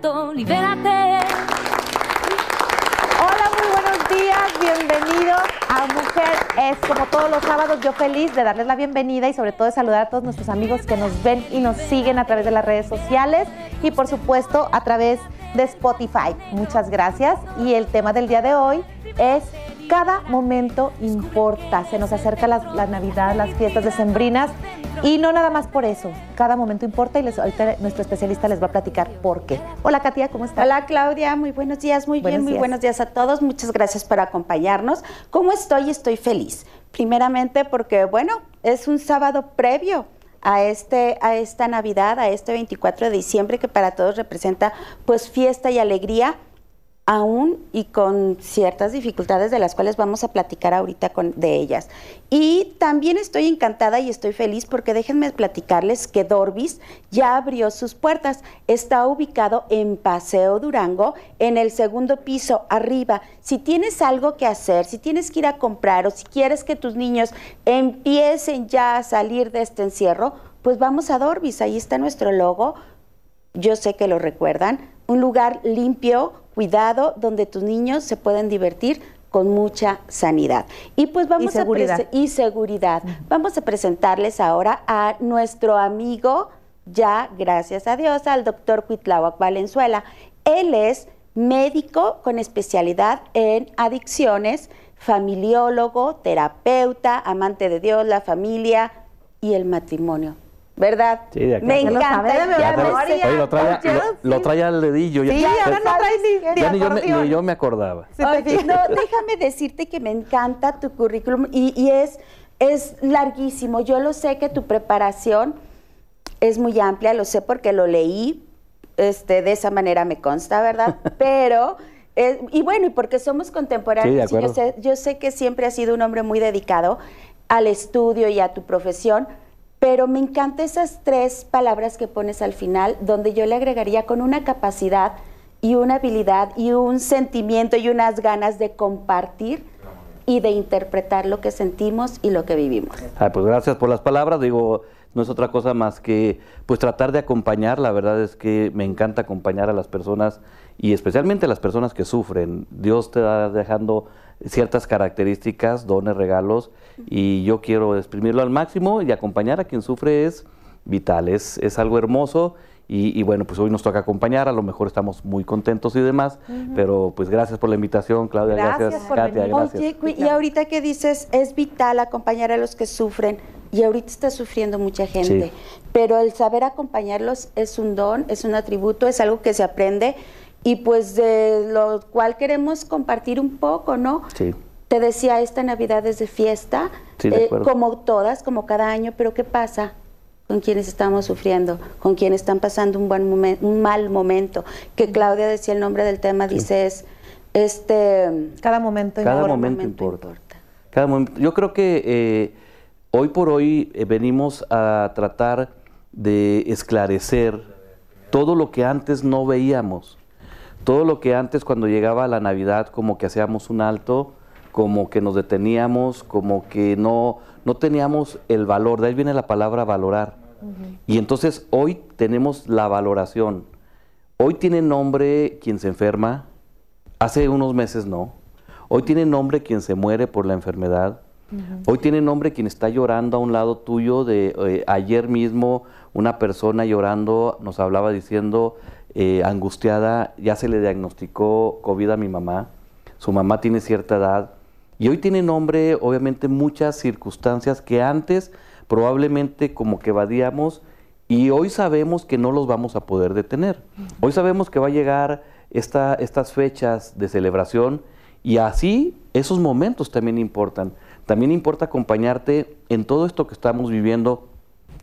Libérate. Hola, muy buenos días, bienvenidos a Mujer es como todos los sábados, yo feliz de darles la bienvenida y sobre todo de saludar a todos nuestros amigos que nos ven y nos siguen a través de las redes sociales y por supuesto a través de Spotify. Muchas gracias y el tema del día de hoy es cada momento importa. Se nos acerca la, Navidad, las fiestas decembrinas y no nada más por eso. Cada momento importa y les, ahorita nuestro especialista les va a platicar por qué. Hola Katia, ¿cómo estás? Hola Claudia, muy buenos días, muy bien, muy buenos días a todos. Muchas gracias por acompañarnos. ¿Cómo estoy? Estoy feliz. Primeramente porque, bueno, es un sábado previo a, este, a esta Navidad, a este 24 de diciembre que para todos representa pues fiesta y alegría aún y con ciertas dificultades de las cuales vamos a platicar ahorita de ellas. Y también estoy encantada y estoy feliz porque déjenme platicarles que Dorbis ya abrió sus puertas. Está ubicado en Paseo Durango, en el segundo piso, arriba. Si tienes algo que hacer, si tienes que ir a comprar o si quieres que tus niños empiecen ya a salir de este encierro, pues vamos a Dorbis. Ahí está nuestro logo. Yo sé que lo recuerdan. Un lugar limpio, cuidado, donde tus niños se pueden divertir con mucha sanidad. Y pues vamos a y seguridad. Vamos a presentarles ahora a nuestro amigo, ya gracias a Dios, al doctor Cuitláhuac Valenzuela. Él es médico con especialidad en adicciones, familiólogo, terapeuta, amante de Dios, la familia y el matrimonio. ¿Verdad? Sí, de Me encanta. Ya lo, traía, lo, traía al dedillo. Sí, ya, ahora no traes ni, ya ni, yo me, ni, yo me, acordaba. no, déjame decirte que me encanta tu currículum y, y, es, es larguísimo. Yo lo sé que tu preparación es muy amplia, lo sé porque lo leí, este, de esa manera me consta, ¿verdad? Pero... Eh, y bueno, y porque somos contemporáneos, yo, sé, yo sé que siempre has sido un hombre muy dedicado al estudio y a tu profesión, pero me encantan esas tres palabras que pones al final, donde yo le agregaría con una capacidad y una habilidad y un sentimiento y unas ganas de compartir y de interpretar lo que sentimos y lo que vivimos. Ah, pues gracias por las palabras. Digo, no es otra cosa más que pues tratar de acompañar. La verdad es que me encanta acompañar a las personas y especialmente a las personas que sufren. Dios te va dejando ciertas características, dones, regalos, y yo quiero exprimirlo al máximo y acompañar a quien sufre es vital, es, es algo hermoso. Y, bueno, pues hoy nos toca acompañar, a lo mejor estamos muy contentos y demás, pero pues gracias por la invitación, Claudia, gracias, Katia, gracias. Oye, y ahorita que dices, es vital acompañar a los que sufren, y ahorita está sufriendo mucha gente, pero el saber acompañarlos es un don, es un atributo, es algo que se aprende, y pues de lo cual queremos compartir un poco, ¿no? Sí. Te decía, esta Navidad es de fiesta, eh, como todas, como cada año, pero ¿qué pasa con quienes estamos sufriendo, con quienes están pasando un, buen momento, un mal momento? Que Claudia decía el nombre del tema, dice es, este... Cada momento, cada momento, importa. Cada momento. Yo creo que eh, hoy por hoy eh, venimos a tratar de esclarecer todo lo que antes no veíamos todo lo que antes cuando llegaba la Navidad como que hacíamos un alto, como que nos deteníamos, como que no, no teníamos el valor, de ahí viene la palabra valorar. Y entonces hoy tenemos la valoración. Hoy tiene nombre quien se enferma, hace unos meses no. Hoy tiene nombre quien se muere por la enfermedad. Hoy tiene nombre quien está llorando a un lado tuyo. De eh, ayer mismo una persona llorando nos hablaba diciendo eh, angustiada, ya se le diagnosticó COVID a mi mamá, su mamá tiene cierta edad y hoy tiene nombre, obviamente, muchas circunstancias que antes probablemente como que evadíamos y hoy sabemos que no los vamos a poder detener. Hoy sabemos que va a llegar esta, estas fechas de celebración y así esos momentos también importan. También importa acompañarte en todo esto que estamos viviendo,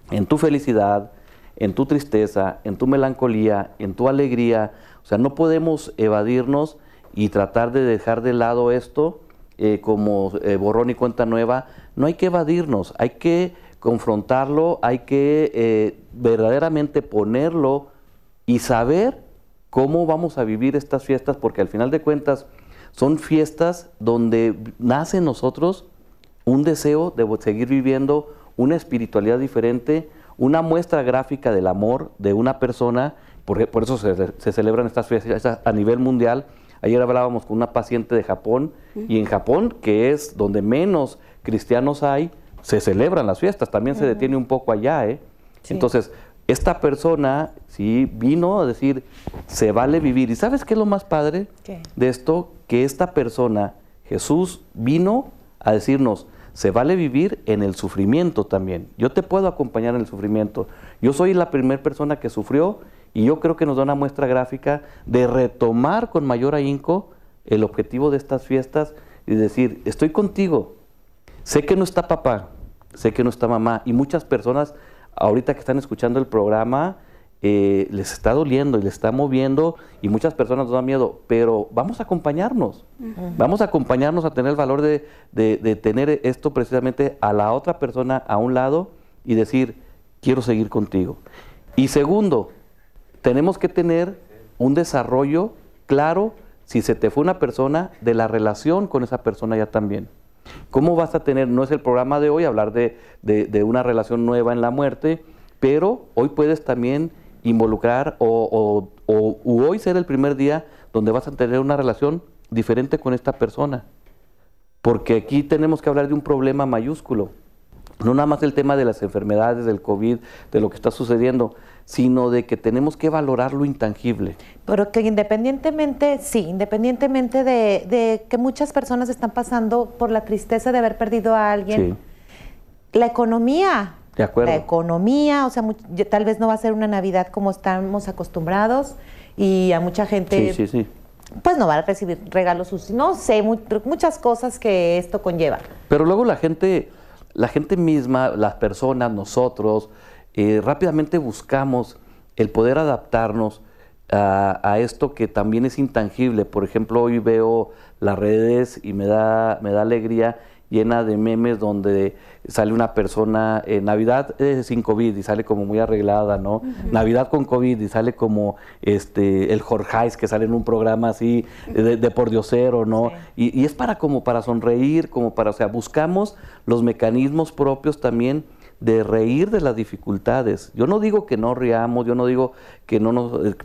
en tu felicidad, en tu tristeza, en tu melancolía, en tu alegría. O sea, no podemos evadirnos y tratar de dejar de lado esto eh, como eh, borrón y cuenta nueva. No hay que evadirnos, hay que confrontarlo, hay que eh, verdaderamente ponerlo y saber cómo vamos a vivir estas fiestas, porque al final de cuentas son fiestas donde nace en nosotros un deseo de seguir viviendo una espiritualidad diferente, una muestra gráfica del amor de una persona por, por eso se, se, celebran estas fiestas a nivel mundial. Ayer hablábamos con una paciente de Japón y en Japón, que es donde menos cristianos hay, se celebran las fiestas, también se detiene un poco allá. ¿eh? Entonces, esta persona sí vino a decir, se vale vivir. ¿Y sabes qué es lo más padre de esto? Que esta persona, Jesús, vino a decirnos, se vale vivir en el sufrimiento también. Yo te puedo acompañar en el sufrimiento. Yo soy la primera persona que sufrió y yo creo que nos da una muestra gráfica de retomar con mayor ahínco el objetivo de estas fiestas y decir, estoy contigo. Sé que no está papá, sé que no está mamá y muchas personas ahorita que están escuchando el programa eh, les está doliendo y les está moviendo y muchas personas nos dan miedo, pero vamos a acompañarnos, vamos a acompañarnos a tener el valor de, de, tener esto precisamente a la otra persona a un lado y decir, quiero seguir contigo. Y segundo, tenemos que tener un desarrollo claro, si se te fue una persona, de la relación con esa persona ya también. ¿Cómo vas a tener, no es el programa de hoy hablar de, de una relación nueva en la muerte, pero hoy puedes también involucrar o, hoy ser el primer día donde vas a tener una relación diferente con esta persona. Porque aquí tenemos que hablar de un problema mayúsculo. No nada más el tema de las enfermedades, del COVID, de lo que está sucediendo, sino de que tenemos que valorar lo intangible. Pero que independientemente, sí, independientemente de, que muchas personas están pasando por la tristeza de haber perdido a alguien, la economía la economía, o sea, tal vez no va a ser una Navidad como estamos acostumbrados y a mucha gente... Sí, sí, sí. Pues no va a recibir regalos, no sé, muchas cosas que esto conlleva. Pero luego la gente, la gente misma, las personas, nosotros, eh, rápidamente buscamos el poder adaptarnos a, a, esto que también es intangible. Por ejemplo, hoy veo las redes y me da, me da alegría llena de memes donde sale una persona, en eh, Navidad sin COVID y sale como muy arreglada, ¿no? Navidad con COVID y sale como este el Jorgeis que sale en un programa así de, de por diosero, ¿no? Y, y, es para como para sonreír, como para, o sea, buscamos los mecanismos propios también de reír de las dificultades. Yo no digo que no riamos, yo no digo que no nos eh,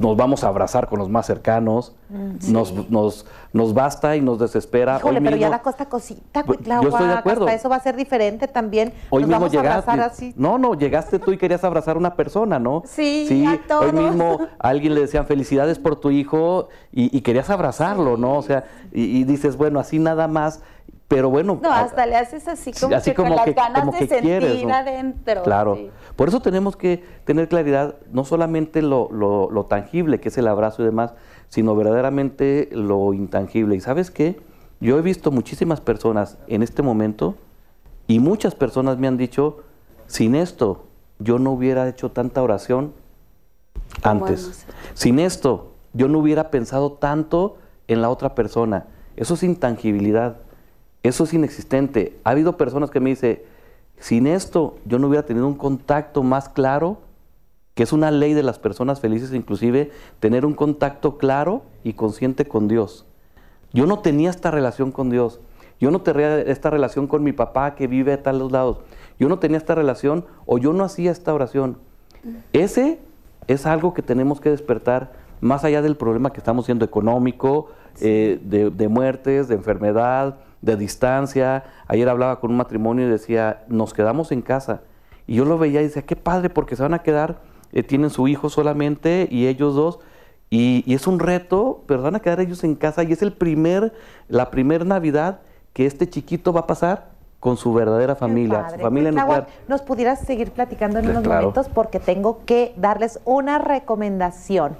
nos vamos a abrazar con los más cercanos, mm, nos, nos, nos, basta y nos desespera. Híjole, pero ya la costa cosita, Yo estoy de acuerdo. Hasta eso va a ser diferente también. Hoy mismo llegaste. así. No, no, llegaste tú y querías abrazar a una persona, ¿no? Sí, sí a todos. Hoy mismo a alguien le decían felicidades por tu hijo y, querías abrazarlo, ¿no? O sea, y, y dices, bueno, así nada más pero bueno. No, hasta le haces así como, así que como con las ganas de sentir adentro. Claro. Por eso tenemos que tener claridad, no solamente lo, lo, tangible, que es el abrazo y demás, sino verdaderamente lo intangible. ¿Y sabes qué? Yo he visto muchísimas personas en este momento y muchas personas me han dicho, sin esto yo no hubiera hecho tanta oración antes. Sin esto yo no hubiera pensado tanto en la otra persona. Eso es intangibilidad. Eso es inexistente. Ha habido personas que me dicen, sin esto yo no hubiera tenido un contacto más claro, que es una ley de las personas felices, inclusive tener un contacto claro y consciente con Dios. Yo no tenía esta relación con Dios. Yo no tenía esta relación con mi papá que vive a tal lados. Yo no tenía esta relación o yo no hacía esta oración. Ese es algo que tenemos que despertar más allá del problema que estamos siendo económico, eh, de muertes, de enfermedad, de distancia. Ayer hablaba con un matrimonio y decía, nos quedamos en casa. Y yo lo veía y decía, qué padre, porque se van a quedar, eh, tienen su hijo solamente y ellos dos. Y, es un reto, pero van a quedar ellos en casa y es el primer, la primera Navidad que este chiquito va a pasar con su verdadera familia, su familia nuclear. Nos pudieras seguir platicando en unos momentos porque tengo que darles una recomendación.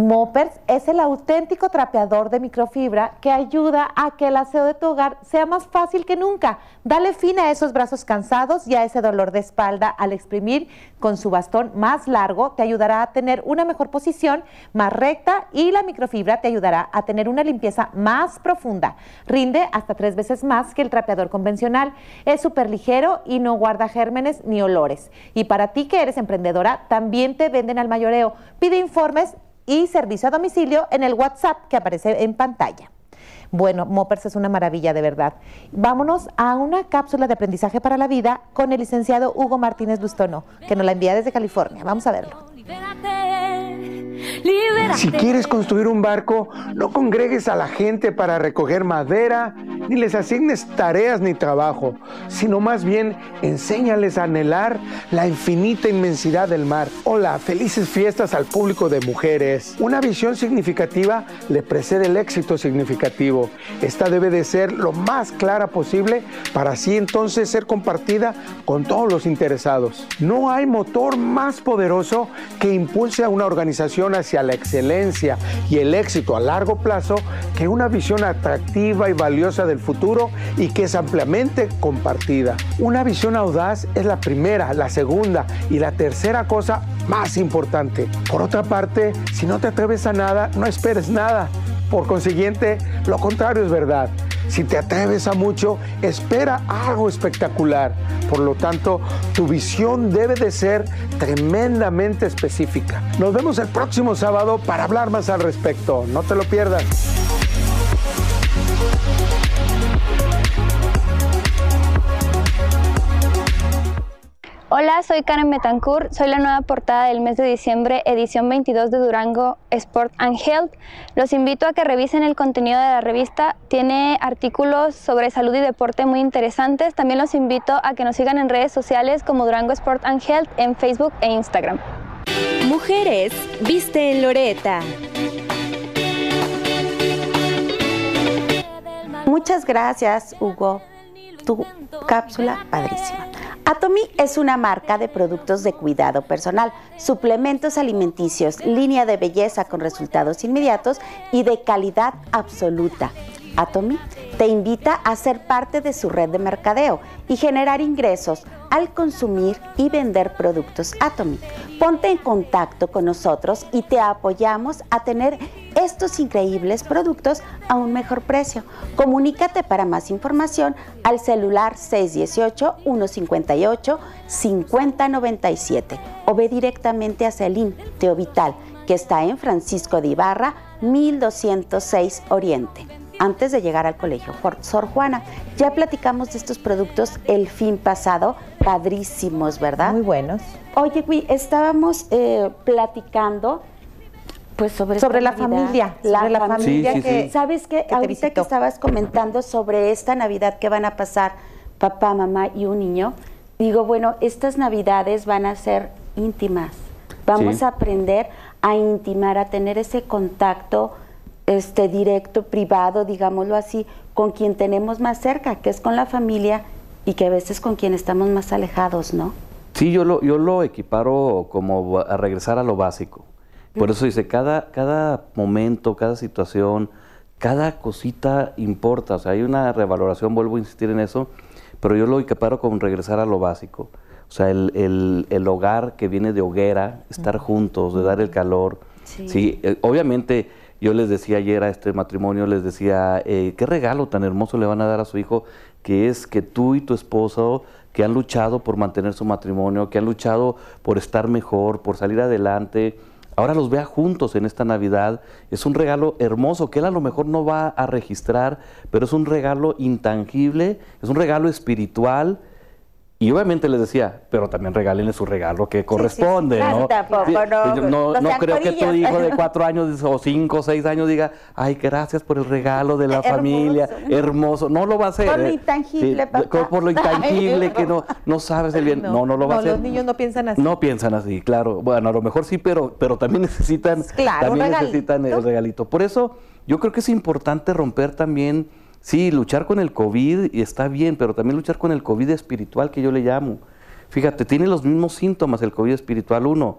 Moppers es el auténtico trapeador de microfibra que ayuda a que el aseo de tu hogar sea más fácil que nunca. Dale fin a esos brazos cansados y a ese dolor de espalda al exprimir con su bastón más largo. Te ayudará a tener una mejor posición, más recta y la microfibra te ayudará a tener una limpieza más profunda. Rinde hasta tres veces más que el trapeador convencional. Es súper ligero y no guarda gérmenes ni olores. Y para ti que eres emprendedora, también te venden al mayoreo. Pide informes y servicio a domicilio en el WhatsApp que aparece en pantalla. Bueno, Moppers es una maravilla de verdad. Vámonos a una cápsula de aprendizaje para la vida con el licenciado Hugo Martínez Bustono, que nos la envía desde California. Vamos a verlo. Si quieres construir un barco, no congregues a la gente para recoger madera, ni les asignes tareas ni trabajo, sino más bien enséñales a anhelar la infinita inmensidad del mar. Hola, felices fiestas al público de mujeres. Una visión significativa le precede el éxito significativo. Esta debe de ser lo más clara posible para así entonces ser compartida con todos los interesados. No hay motor más poderoso que impulse a una organización hacia la excelencia y el éxito a largo plazo que una visión atractiva y valiosa del futuro y que es ampliamente compartida. Una visión audaz es la primera, la segunda y la tercera cosa más importante. Por otra parte, si no te atreves a nada, no esperes nada. Por consiguiente, lo contrario es verdad. Si te atreves a mucho, espera algo espectacular. Por lo tanto, tu visión debe de ser tremendamente específica. Nos vemos el próximo sábado para hablar más al respecto. No te lo pierdas. Hola, soy Karen Betancourt, soy la nueva portada del mes de diciembre, edición 22 de Durango Sport and Health. Los invito a que revisen el contenido de la revista, tiene artículos sobre salud y deporte muy interesantes. También los invito a que nos sigan en redes sociales como Durango Sport and Health en Facebook e Instagram. Mujeres, viste en Loreta. Muchas gracias, Hugo. Tu cápsula padrísima. Atomy es una marca de productos de cuidado personal, suplementos alimenticios, línea de belleza con resultados inmediatos y de calidad absoluta. Atomy te invita a ser parte de su red de mercadeo y generar ingresos al consumir y vender productos Atomy. Ponte en contacto con nosotros y te apoyamos a tener estos increíbles productos a un mejor precio. Comunícate para más información al celular 618-158-5097 o ve directamente a Celín Teovital, que está en Francisco de Ibarra, 1206 Oriente antes de llegar al colegio Sor Juana. Ya platicamos de estos productos el fin pasado, padrísimos, ¿verdad? Muy buenos. Oye, estábamos eh, platicando pues sobre, sobre la familia, la, la familia que sabes qué? ahorita que estabas comentando sobre esta Navidad que van a pasar papá, mamá y un niño, digo, bueno, estas Navidades van a ser íntimas. Vamos a aprender a intimar, a tener ese contacto este, directo, privado, digámoslo así, con quien tenemos más cerca, que es con la familia y que a veces con quien estamos más alejados, ¿no? Sí, yo lo, yo lo equiparo como a regresar a lo básico. Por eso dice, cada, cada momento, cada situación, cada cosita importa. O sea, hay una revaloración, vuelvo a insistir en eso, pero yo lo equiparo como regresar a lo básico. O sea, el, el, hogar que viene de hoguera, estar juntos, de dar el calor. Sí, sí eh, obviamente yo les decía ayer a este matrimonio, les decía, eh, qué regalo tan hermoso le van a dar a su hijo, que es que tú y tu esposo, que han luchado por mantener su matrimonio, que han luchado por estar mejor, por salir adelante, ahora los vea juntos en esta Navidad. Es un regalo hermoso que él a lo mejor no va a registrar, pero es un regalo intangible, es un regalo espiritual y obviamente les decía, pero también regálenle su regalo que corresponde, ¿no? no, no, creo que tu hijo de cuatro años o cinco o seis años diga, ay, gracias por el regalo de la familia, hermoso. No lo va a hacer. Por lo ¿eh? intangible, Por lo intangible que no, no sabes el bien. No, no, lo va a hacer. Los niños no piensan así. No piensan así, claro. Bueno, a lo mejor sí, pero, pero también necesitan, también necesitan el regalito. Por eso yo creo que es importante romper también Sí, luchar con el COVID y está bien, pero también luchar con el COVID espiritual que yo le llamo. Fíjate, tiene los mismos síntomas el COVID espiritual. Uno,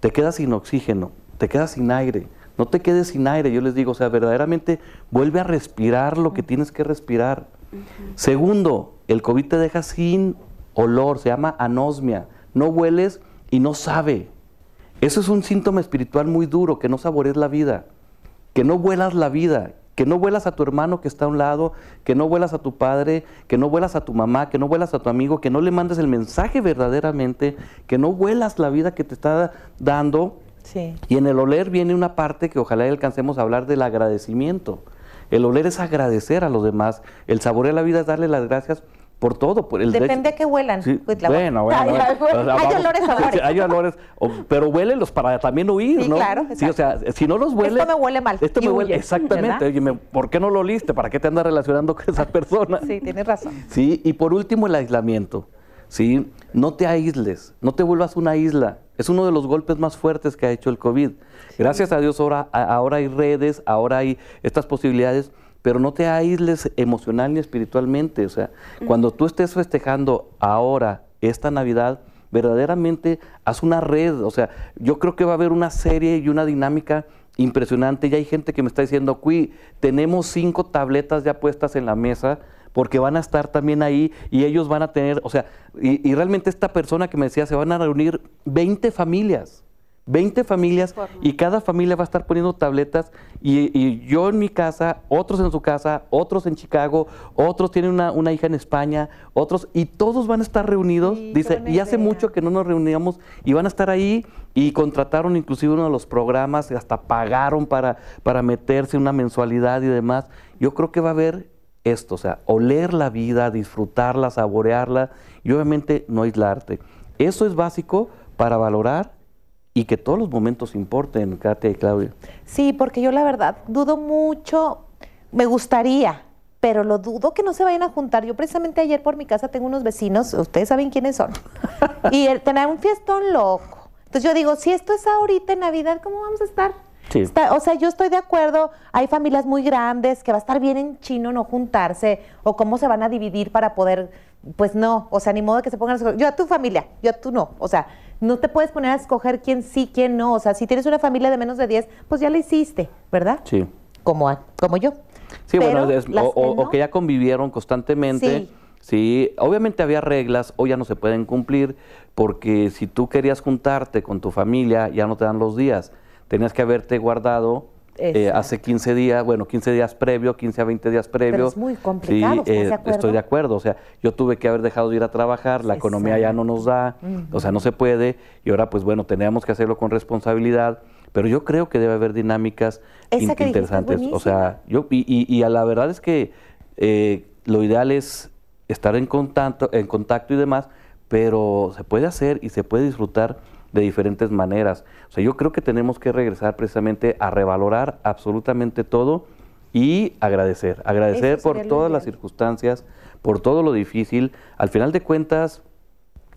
te quedas sin oxígeno, te quedas sin aire. No te quedes sin aire, yo les digo, o sea, verdaderamente vuelve a respirar lo que tienes que respirar. Segundo, el COVID te deja sin olor, se llama anosmia. No hueles y no sabe. Eso es un síntoma espiritual muy duro, que no saborees la vida, que no vuelas la vida, que no vuelas a tu hermano que está a un lado, que no vuelas a tu padre, que no vuelas a tu mamá, que no vuelas a tu amigo, que no le mandes el mensaje verdaderamente, que no vuelas la vida que te está dando. Y en el oler viene una parte que ojalá alcancemos a hablar del agradecimiento. El oler es agradecer a los demás, el saborear la vida es darle las gracias por todo. Por el Depende de que huelan. bueno, bueno. Hay, olores, olores. Hay olores, pero huélenlos para también huir, ¿no? Claro, sí, o sea, si no los huele. Esto me huele mal. Esto me huele, exactamente. Oye, ¿por qué no lo oliste? ¿Para qué te andas relacionando con esa persona? Sí, tienes razón. Sí, y por último, el aislamiento. ¿sí? No te aísles, no te vuelvas una isla. Es uno de los golpes más fuertes que ha hecho el COVID. Gracias a Dios ahora, ahora hay redes, ahora hay estas posibilidades, pero no te aísles emocional ni espiritualmente. O sea, cuando tú estés festejando ahora esta Navidad, verdaderamente haz una red. O sea, yo creo que va a haber una serie y una dinámica impresionante. Ya hay gente que me está diciendo, Cui, tenemos cinco tabletas ya puestas en la mesa porque van a estar también ahí y ellos van a tener, o sea, y, realmente esta persona que me decía, se van a reunir 20 familias. 20 familias y cada familia va a estar poniendo tabletas y, yo en mi casa, otros en su casa, otros en Chicago, otros tienen una, hija en España, otros y todos van a estar reunidos, dice, y hace mucho que no nos reuníamos y van a estar ahí y contrataron inclusive uno de los programas, hasta pagaron para, para meterse una mensualidad y demás. Yo creo que va a haber esto, o sea, oler la vida, disfrutarla, saborearla y obviamente no aislarte. Eso es básico para valorar y que todos los momentos importen, Katia y Claudia. Sí, porque yo la verdad dudo mucho, me gustaría, pero lo dudo que no se vayan a juntar. Yo precisamente ayer por mi casa tengo unos vecinos, ustedes saben quiénes son, y tener un fiestón loco. Entonces yo digo, si esto es ahorita en Navidad, ¿cómo vamos a estar? o sea, yo estoy de acuerdo, hay familias muy grandes que va a estar bien en chino no juntarse o cómo se van a dividir para poder, pues no, o sea, ni modo que se pongan a escoger, yo a tu familia, yo a tú no, o sea, no te puedes poner a escoger quién sí, quién no, o sea, si tienes una familia de menos de 10, pues ya la hiciste, ¿verdad? Sí. Como, como yo. Sí, bueno, o, que ya convivieron constantemente. Sí. Sí, obviamente había reglas, hoy ya no se pueden cumplir, porque si tú querías juntarte con tu familia, ya no te dan los días tenías que haberte guardado eh, hace 15 días, bueno, 15 días previo, 15 a 20 días previo. Pero es muy complicado, sí, eh, Estoy de acuerdo, o sea, yo tuve que haber dejado de ir a trabajar, la economía ya no nos da, o sea, no se puede, y ahora pues bueno, teníamos que hacerlo con responsabilidad, pero yo creo que debe haber dinámicas interesantes, o sea, yo, y, y, a la verdad es que eh, lo ideal es estar en contacto, en contacto y demás, pero se puede hacer y se puede disfrutar de diferentes maneras. O sea, yo creo que tenemos que regresar precisamente a revalorar absolutamente todo y agradecer. Agradecer por todas las circunstancias, por todo lo difícil. Al final de cuentas,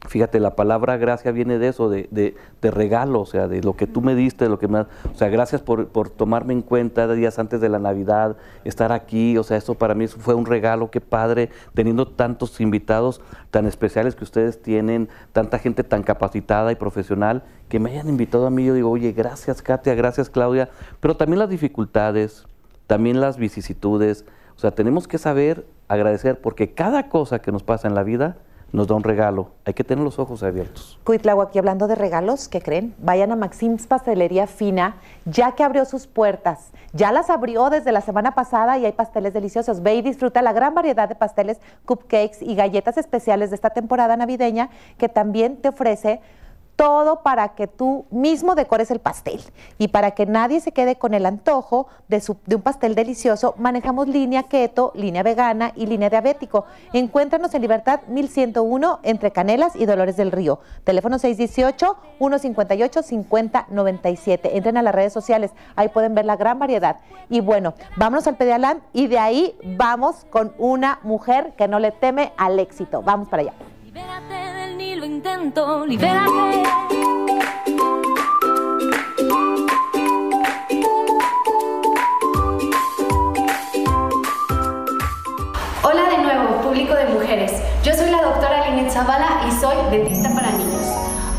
Fíjate, la palabra gracia viene de eso, de, de, regalo, o sea, de lo que tú me diste, de lo que me... O sea, gracias por, por, tomarme en cuenta días antes de la Navidad, estar aquí, o sea, eso para mí fue un regalo, qué padre, teniendo tantos invitados tan especiales que ustedes tienen, tanta gente tan capacitada y profesional, que me hayan invitado a mí, yo digo, oye, gracias Katia, gracias Claudia, pero también las dificultades, también las vicisitudes, o sea, tenemos que saber agradecer, porque cada cosa que nos pasa en la vida, nos da un regalo. Hay que tener los ojos abiertos. Cuitlago, aquí hablando de regalos, ¿qué creen? Vayan a Maxim's Pastelería Fina, ya que abrió sus puertas. Ya las abrió desde la semana pasada y hay pasteles deliciosos. Ve y disfruta la gran variedad de pasteles, cupcakes y galletas especiales de esta temporada navideña que también te ofrece todo para que tú mismo decores el pastel. Y para que nadie se quede con el antojo de, un pastel delicioso, manejamos línea keto, línea vegana y línea diabético. Encuéntranos en Libertad 1101 entre Canelas y Dolores del Río. Teléfono 618-158-5097. Entren a las redes sociales, ahí pueden ver la gran variedad. Y bueno, vámonos al Pedialand y de ahí vamos con una mujer que no le teme al éxito. Vamos para allá libérate. Hola de nuevo, público de mujeres. Yo soy la doctora Linet Zavala y soy dentista para niños.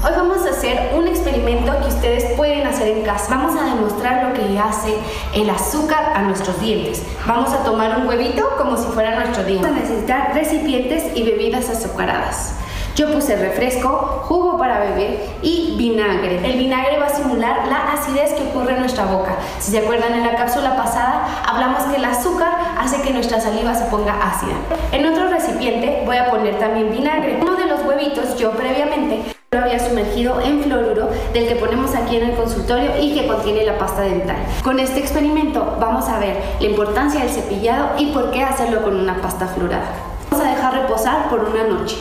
Hoy vamos a hacer un experimento que ustedes pueden hacer en casa. Vamos a demostrar lo que hace el azúcar a nuestros dientes. Vamos a tomar un huevito como si fuera nuestro diente. Vamos a necesitar recipientes y bebidas azucaradas. Yo puse refresco, jugo para beber y vinagre. El vinagre va a simular la acidez que ocurre en nuestra boca. Si se acuerdan en la cápsula pasada, hablamos que el azúcar hace que nuestra saliva se ponga ácida. En otro recipiente voy a poner también vinagre. Uno de los huevitos yo previamente lo había sumergido en fluoruro del que ponemos aquí en el consultorio y que contiene la pasta dental. Con este experimento vamos a ver la importancia del cepillado y por qué hacerlo con una pasta fluorada. Vamos a dejar reposar por una noche.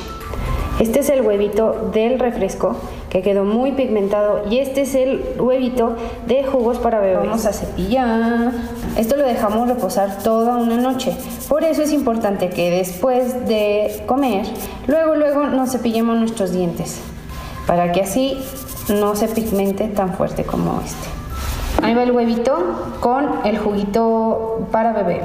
Este es el huevito del refresco que quedó muy pigmentado y este es el huevito de jugos para bebés. Vamos a cepillar. Esto lo dejamos reposar toda una noche. Por eso es importante que después de comer, luego luego nos cepillemos nuestros dientes para que así no se pigmente tan fuerte como este. Ahí va el huevito con el juguito para bebé.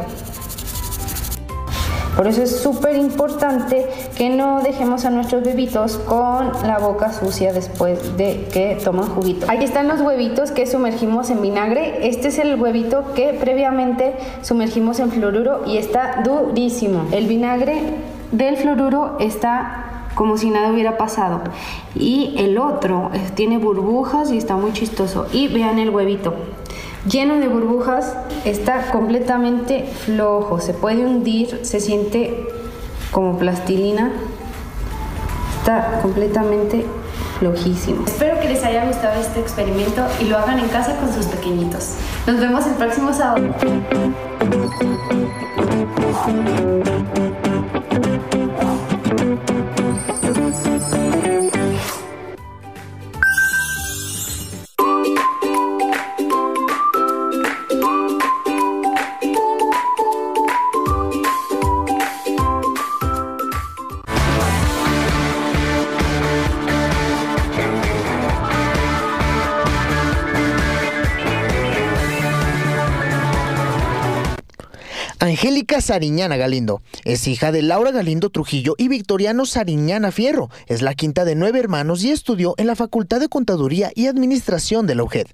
Por eso es súper importante que no dejemos a nuestros bebitos con la boca sucia después de que toman juguito. Aquí están los huevitos que sumergimos en vinagre. Este es el huevito que previamente sumergimos en fluoruro y está durísimo. El vinagre del fluoruro está como si nada hubiera pasado. Y el otro tiene burbujas y está muy chistoso. Y vean el huevito lleno de burbujas, está completamente flojo, se puede hundir, se siente como plastilina, está completamente flojísimo. Espero que les haya gustado este experimento y lo hagan en casa con sus pequeñitos. Nos vemos el próximo sábado. Angélica Sariñana Galindo es hija de Laura Galindo Trujillo y Victoriano Sariñana Fierro. Es la quinta de nueve hermanos y estudió en la Facultad de Contaduría y Administración de la UGED.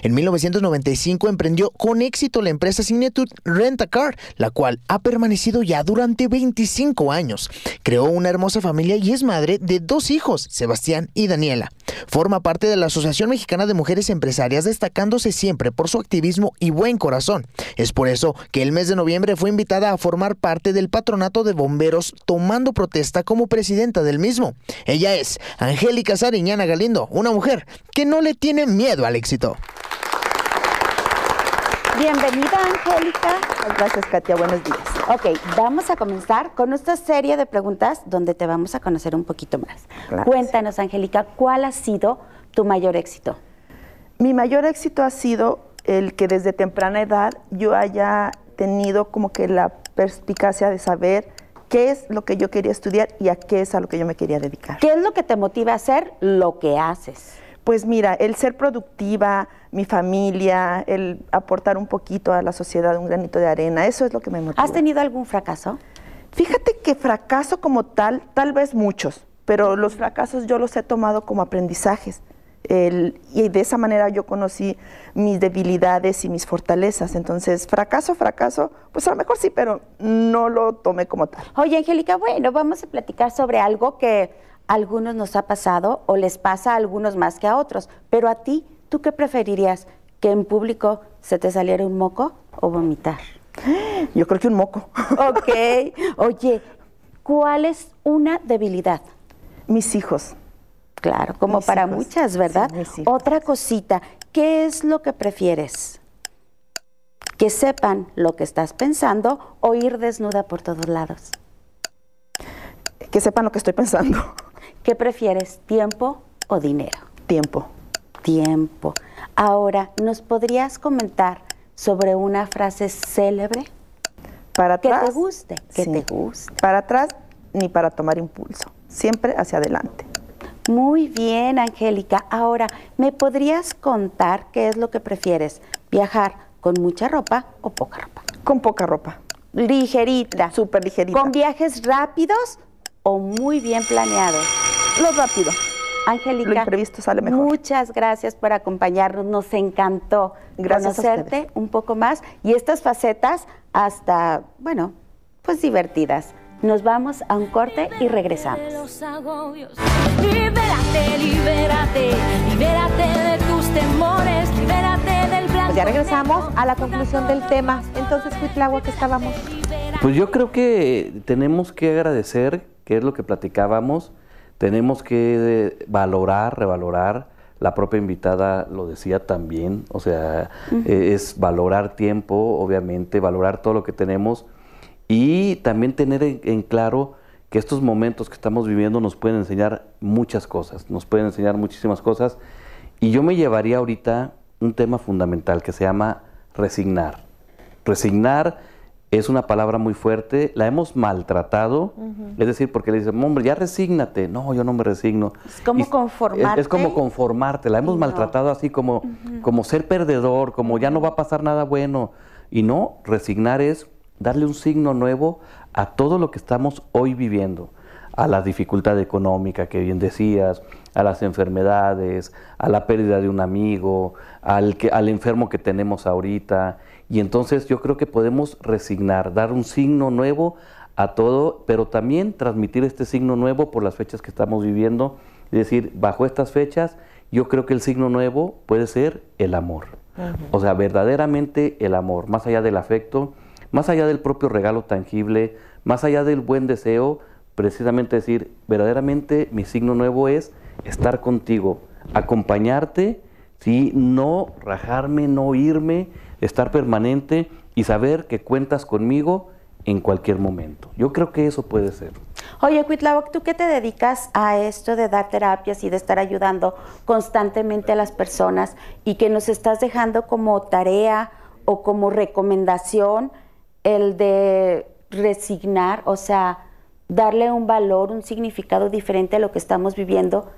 En 1995 emprendió con éxito la empresa Signature Rent a Car, la cual ha permanecido ya durante 25 años. Creó una hermosa familia y es madre de dos hijos, Sebastián y Daniela. Forma parte de la Asociación Mexicana de Mujeres Empresarias, destacándose siempre por su activismo y buen corazón. Es por eso que el mes de noviembre fue invitada a formar parte del patronato de bomberos tomando protesta como presidenta del mismo. Ella es Angélica Sariñana Galindo, una mujer que no le tiene miedo al éxito. Bienvenida, Angélica. Gracias, Katia. Buenos días. Ok, vamos a comenzar con nuestra serie de preguntas donde te vamos a conocer un poquito más. Cuéntanos, Angélica, ¿cuál ha sido tu mayor éxito? Mi mayor éxito ha sido el que desde temprana edad yo haya tenido como que la perspicacia de saber qué es lo que yo quería estudiar y a qué es a lo que yo me quería dedicar. ¿Qué es lo que te motiva a hacer lo que haces? Pues mira, el ser productiva, mi familia, el aportar un poquito a la sociedad, un granito de arena, eso es lo que me motiva. ¿Has tenido algún fracaso? Fíjate que fracaso como tal, tal vez muchos, pero los fracasos yo los he tomado como aprendizajes y de esa manera yo conocí mis debilidades y mis fortalezas. Entonces, fracaso, fracaso, pues a lo mejor sí, pero no lo tomé como tal. Oye, Angélica, bueno, vamos a platicar sobre algo que a algunos nos ha pasado o les pasa a algunos más que a otros. Pero a ti, ¿tú qué preferirías? ¿Que en público se te saliera un moco o vomitar? Yo creo que un moco. Ok. Oye, ¿cuál es una debilidad? Mis hijos. Claro, como para muchas, ¿verdad? Otra cosita, ¿qué es lo que prefieres? Que sepan lo que estás pensando o ir desnuda por todos lados. Que sepan lo que estoy pensando. ¿Qué prefieres, tiempo o dinero? Tiempo. Tiempo. Ahora, ¿nos podrías comentar sobre una frase célebre? Para atrás. Que te guste, que te guste. Para atrás ni para tomar impulso. Siempre hacia adelante. Muy bien, Angélica. Ahora, ¿me podrías contar qué es lo que prefieres? ¿Viajar con mucha ropa o poca ropa? Con poca ropa. Ligerita. Súper ligerita. ¿Con viajes rápidos o muy bien planeados? Lo rápido. Angélica, lo imprevisto sale mejor. muchas gracias por acompañarnos. Nos encantó conocerte un poco más y estas facetas hasta, bueno, pues divertidas. Nos vamos a un corte y regresamos. Libérate, libérate, libérate de tus temores, libérate del blanco. Pues ya regresamos a la conclusión del tema. Entonces, agua que estábamos. Pues yo creo que tenemos que agradecer, que es lo que platicábamos, tenemos que valorar, revalorar. La propia invitada lo decía también, o sea, es valorar tiempo, obviamente, valorar todo lo que tenemos y también tener en, claro que estos momentos que estamos viviendo nos pueden enseñar muchas cosas, nos pueden enseñar muchísimas cosas. Y yo me llevaría ahorita un tema fundamental que se llama resignar. Resignar es una palabra muy fuerte, la hemos maltratado, es decir, porque le dicen, hombre, ya resígnate. No, yo no me resigno. Es como conformarte. Es, como conformarte, la hemos maltratado así como, como ser perdedor, como ya no va a pasar nada bueno. Y no, resignar es darle un signo nuevo a todo lo que estamos hoy viviendo, a la dificultad económica que bien decías, a las enfermedades, a la pérdida de un amigo, al, que, al enfermo que tenemos ahorita. Y entonces yo creo que podemos resignar, dar un signo nuevo a todo, pero también transmitir este signo nuevo por las fechas que estamos viviendo. Es decir, bajo estas fechas, yo creo que el signo nuevo puede ser el amor. O sea, verdaderamente el amor, más allá del afecto, más allá del propio regalo tangible, más allá del buen deseo, precisamente decir, verdaderamente mi signo nuevo es estar contigo, acompañarte, ¿sí? no rajarme, no irme, estar permanente y saber que cuentas conmigo en cualquier momento. Yo creo que eso puede ser. Oye, Cuitlaoc, ¿tú qué te dedicas a esto de dar terapias y de estar ayudando constantemente a las personas y que nos estás dejando como tarea o como recomendación el de resignar, o sea, darle un valor, un significado diferente a lo que estamos viviendo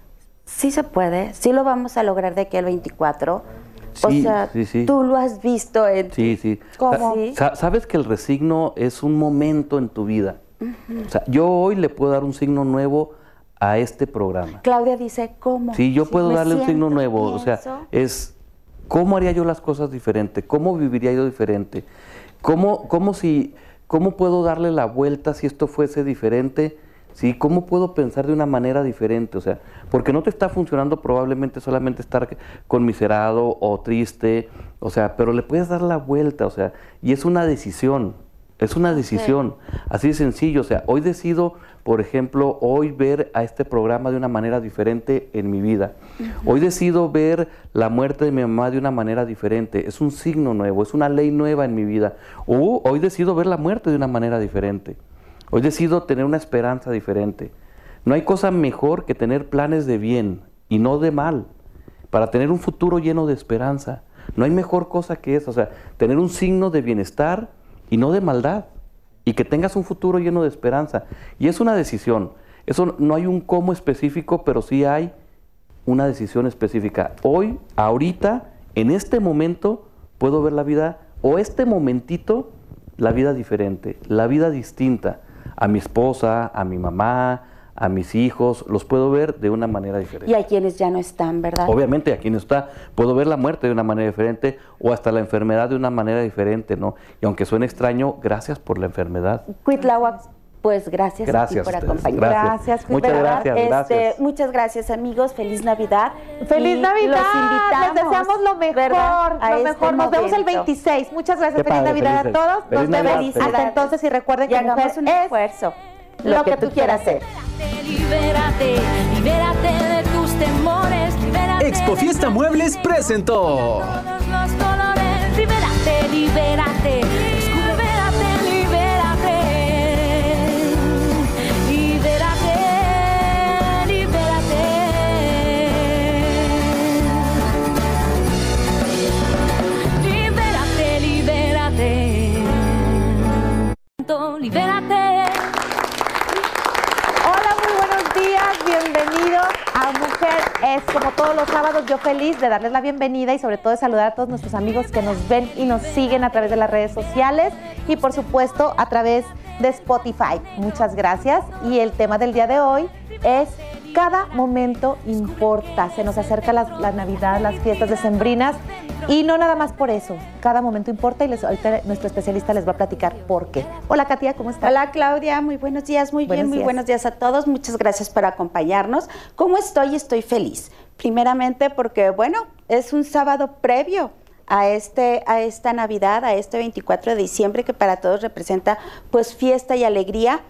sí se puede, sí lo vamos a lograr de aquí al 24. O sea, tú lo has visto en... Sí, sí. ¿Cómo? Sabes que el resigno es un momento en tu vida. O sea, yo hoy le puedo dar un signo nuevo a este programa. Claudia dice, ¿cómo? Sí, yo puedo darle un signo nuevo. O sea, es cómo haría yo las cosas diferente, cómo viviría yo diferente, cómo, cómo si, cómo puedo darle la vuelta si esto fuese diferente ¿sí? ¿Cómo puedo pensar de una manera diferente? O sea, porque no te está funcionando probablemente solamente estar conmiserado o triste, o sea, pero le puedes dar la vuelta, o sea, y es una decisión, es una decisión, así de sencillo, o sea, hoy decido, por ejemplo, hoy ver a este programa de una manera diferente en mi vida. Hoy decido ver la muerte de mi mamá de una manera diferente, es un signo nuevo, es una ley nueva en mi vida. O hoy decido ver la muerte de una manera diferente. Hoy decido tener una esperanza diferente. No hay cosa mejor que tener planes de bien y no de mal, para tener un futuro lleno de esperanza. No hay mejor cosa que eso, o sea, tener un signo de bienestar y no de maldad, y que tengas un futuro lleno de esperanza. Y es una decisión. Eso no hay un cómo específico, pero sí hay una decisión específica. Hoy, ahorita, en este momento, puedo ver la vida, o este momentito, la vida diferente, la vida distinta a mi esposa, a mi mamá, a mis hijos, los puedo ver de una manera diferente. Y a quienes ya no están, ¿verdad? Obviamente, a quienes está, puedo ver la muerte de una manera diferente o hasta la enfermedad de una manera diferente, ¿no? Y aunque suene extraño, gracias por la enfermedad. Cuitláhuac, pues gracias, gracias por acompañarnos. Gracias, muchas gracias, este, gracias. Muchas gracias, amigos. Feliz Navidad. Feliz Navidad. Los invitamos. Les deseamos lo mejor, lo este mejor. Nos vemos el 26. Muchas gracias. feliz Navidad a todos. Nos vemos hasta entonces y recuerden que mujer un esfuerzo. Lo, que, tú quieras hacer. Libérate, libérate de tus temores. Libérate Expo Fiesta Muebles presentó. Todos los colores. Libérate, libérate. Libérate. Hola, muy buenos días, bienvenido a Mujer es como todos los sábados, yo feliz de darles la bienvenida y sobre todo de saludar a todos nuestros amigos que nos ven y nos siguen a través de las redes sociales y por supuesto a través de Spotify. Muchas gracias y el tema del día de hoy es cada momento importa. Se nos acerca la, Navidad, las fiestas decembrinas y no nada más por eso. Cada momento importa y les, ahorita nuestro especialista les va a platicar por qué. Hola Katia, ¿cómo estás? Hola Claudia, muy buenos días, muy bien, muy buenos días a todos. Muchas gracias por acompañarnos. ¿Cómo estoy? Estoy feliz. Primeramente porque, bueno, es un sábado previo a, este, a esta Navidad, a este 24 de diciembre que para todos representa pues fiesta y alegría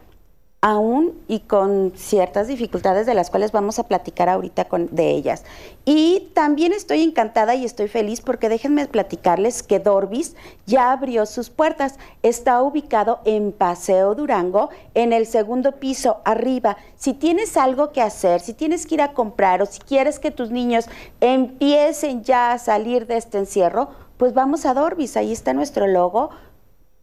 aún y con ciertas dificultades de las cuales vamos a platicar ahorita con, de ellas. Y también estoy encantada y estoy feliz porque déjenme platicarles que Dorbis ya abrió sus puertas. Está ubicado en Paseo Durango, en el segundo piso, arriba. Si tienes algo que hacer, si tienes que ir a comprar o si quieres que tus niños empiecen ya a salir de este encierro, pues vamos a Dorbis, ahí está nuestro logo.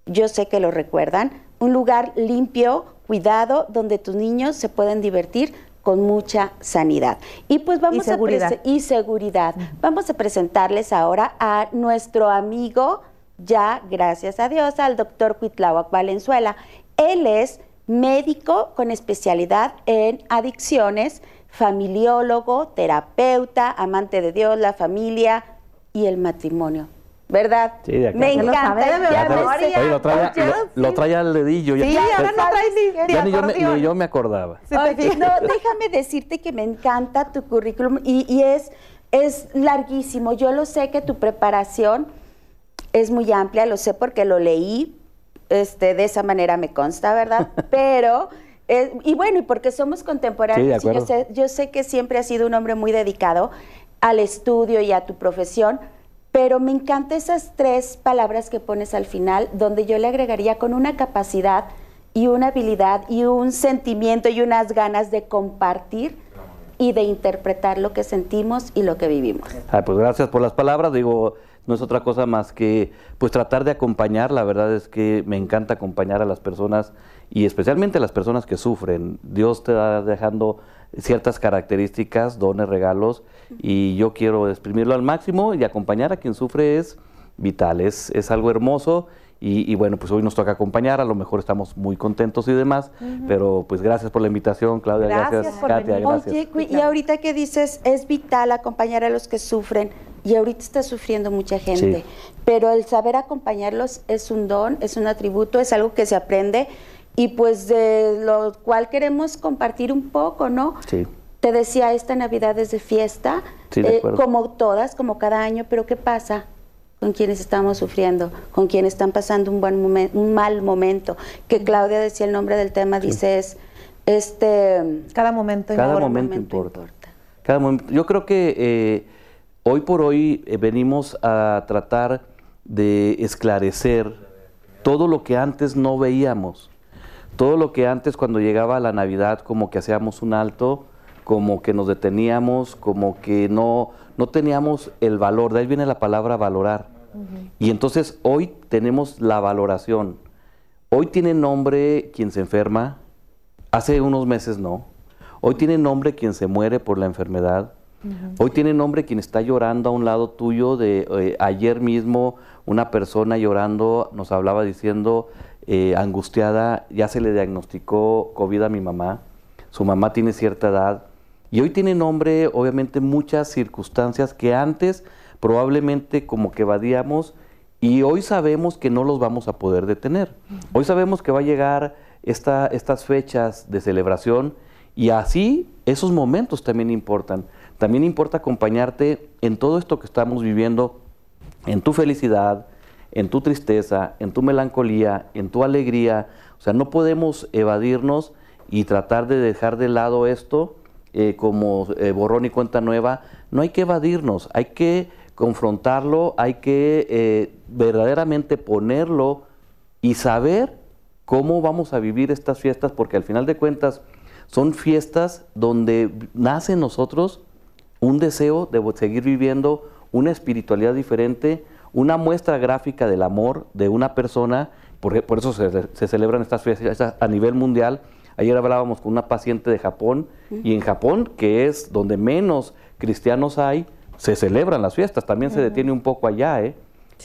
Yo sé que lo recuerdan, un lugar limpio, cuidado, donde tus niños se pueden divertir con mucha sanidad. Y pues vamos y seguridad. a y seguridad. Vamos a presentarles ahora a nuestro amigo, ya gracias a Dios, al doctor Cuitláhuac Valenzuela. Él es médico con especialidad en adicciones, familiólogo, terapeuta, amante de Dios, la familia y el matrimonio. ¿Verdad? Sí, de acuerdo. Me Ya lo encanta memoria. Oye, lo trae, lo, lo trae al dedillo. Sí, ya, ahora no trae ni, ya ni ni, yo me, ni yo me acordaba. No, déjame decirte que me encanta tu currículum y, y es, es larguísimo. Yo lo sé que tu preparación es muy amplia, lo sé porque lo leí, este, de esa manera me consta, ¿verdad? Pero, eh, y bueno, y porque somos contemporáneos, Sí, de y yo acuerdo. sé, yo sé que siempre has sido un hombre muy dedicado al estudio y a tu profesión, pero me encantan esas tres palabras que pones al final, donde yo le agregaría con una capacidad y una habilidad y un sentimiento y unas ganas de compartir y de interpretar lo que sentimos y lo que vivimos. Ah, pues gracias por las palabras. Digo, no es otra cosa más que pues tratar de acompañar. La verdad es que me encanta acompañar a las personas y especialmente a las personas que sufren. Dios te va dejando ciertas características, dones, regalos y yo quiero exprimirlo al máximo y acompañar a quien sufre es vital, es, es algo hermoso. Y, y bueno, pues hoy nos toca acompañar, a lo mejor estamos muy contentos y demás, pero pues gracias por la invitación, Claudia, Gracias gracias, por Katia, venir. gracias. Oye, y ahorita que dices, es vital acompañar a los que sufren, y ahorita está sufriendo mucha gente, Sí. pero el saber acompañarlos es un don, es un atributo, es algo que se aprende, y pues de lo cual queremos compartir un poco, ¿no? Sí. Te decía, esta Navidad es de fiesta, Sí, de eh, como todas, como cada año, pero ¿qué pasa? con quienes estamos sufriendo, con quienes están pasando un buen momen- un mal momento, que Claudia decía el nombre del tema, dice es este Cada momento Cada importa. momento importa. Cada momento. Yo creo que eh, hoy por hoy eh, venimos a tratar de esclarecer todo lo que antes no veíamos. Todo lo que antes cuando llegaba la Navidad como que hacíamos un alto, como que nos deteníamos, como que no, no teníamos el valor. De ahí viene la palabra valorar. Y entonces hoy tenemos la valoración. Hoy tiene nombre quien se enferma, hace unos meses no. Hoy tiene nombre quien se muere por la enfermedad. Hoy tiene nombre quien está llorando a un lado tuyo. De eh, ayer mismo una persona llorando nos hablaba diciendo eh, angustiada, ya se le diagnosticó COVID a mi mamá. Su mamá tiene cierta edad. Y hoy tiene nombre, obviamente, muchas circunstancias que antes probablemente como que evadíamos y hoy sabemos que no los vamos a poder detener. Hoy sabemos que va a llegar esta, estas fechas de celebración y así esos momentos también importan. También importa acompañarte en todo esto que estamos viviendo, en tu felicidad, en tu tristeza, en tu melancolía, en tu alegría. O sea, no podemos evadirnos y tratar de dejar de lado esto eh, como eh, borrón y cuenta nueva. No hay que evadirnos, hay que confrontarlo, hay que eh, verdaderamente ponerlo y saber cómo vamos a vivir estas fiestas, porque al final de cuentas son fiestas donde nace en nosotros un deseo de seguir viviendo una espiritualidad diferente, una muestra gráfica del amor de una persona, por, por eso se, se celebran estas fiestas a nivel mundial. Ayer hablábamos con una paciente de Japón y en Japón, que es donde menos cristianos hay, se celebran las fiestas, también se detiene un poco allá. ¿eh?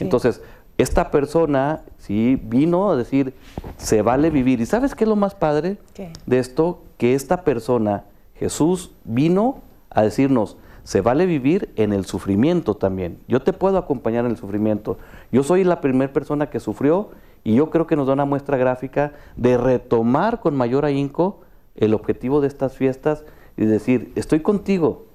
Entonces, esta persona sí vino a decir, se vale vivir. ¿Y sabes qué es lo más padre ¿Qué? de esto? Que esta persona, Jesús, vino a decirnos, se vale vivir en el sufrimiento también. Yo te puedo acompañar en el sufrimiento. Yo soy la primera persona que sufrió y yo creo que nos da una muestra gráfica de retomar con mayor ahínco el objetivo de estas fiestas y decir, estoy contigo.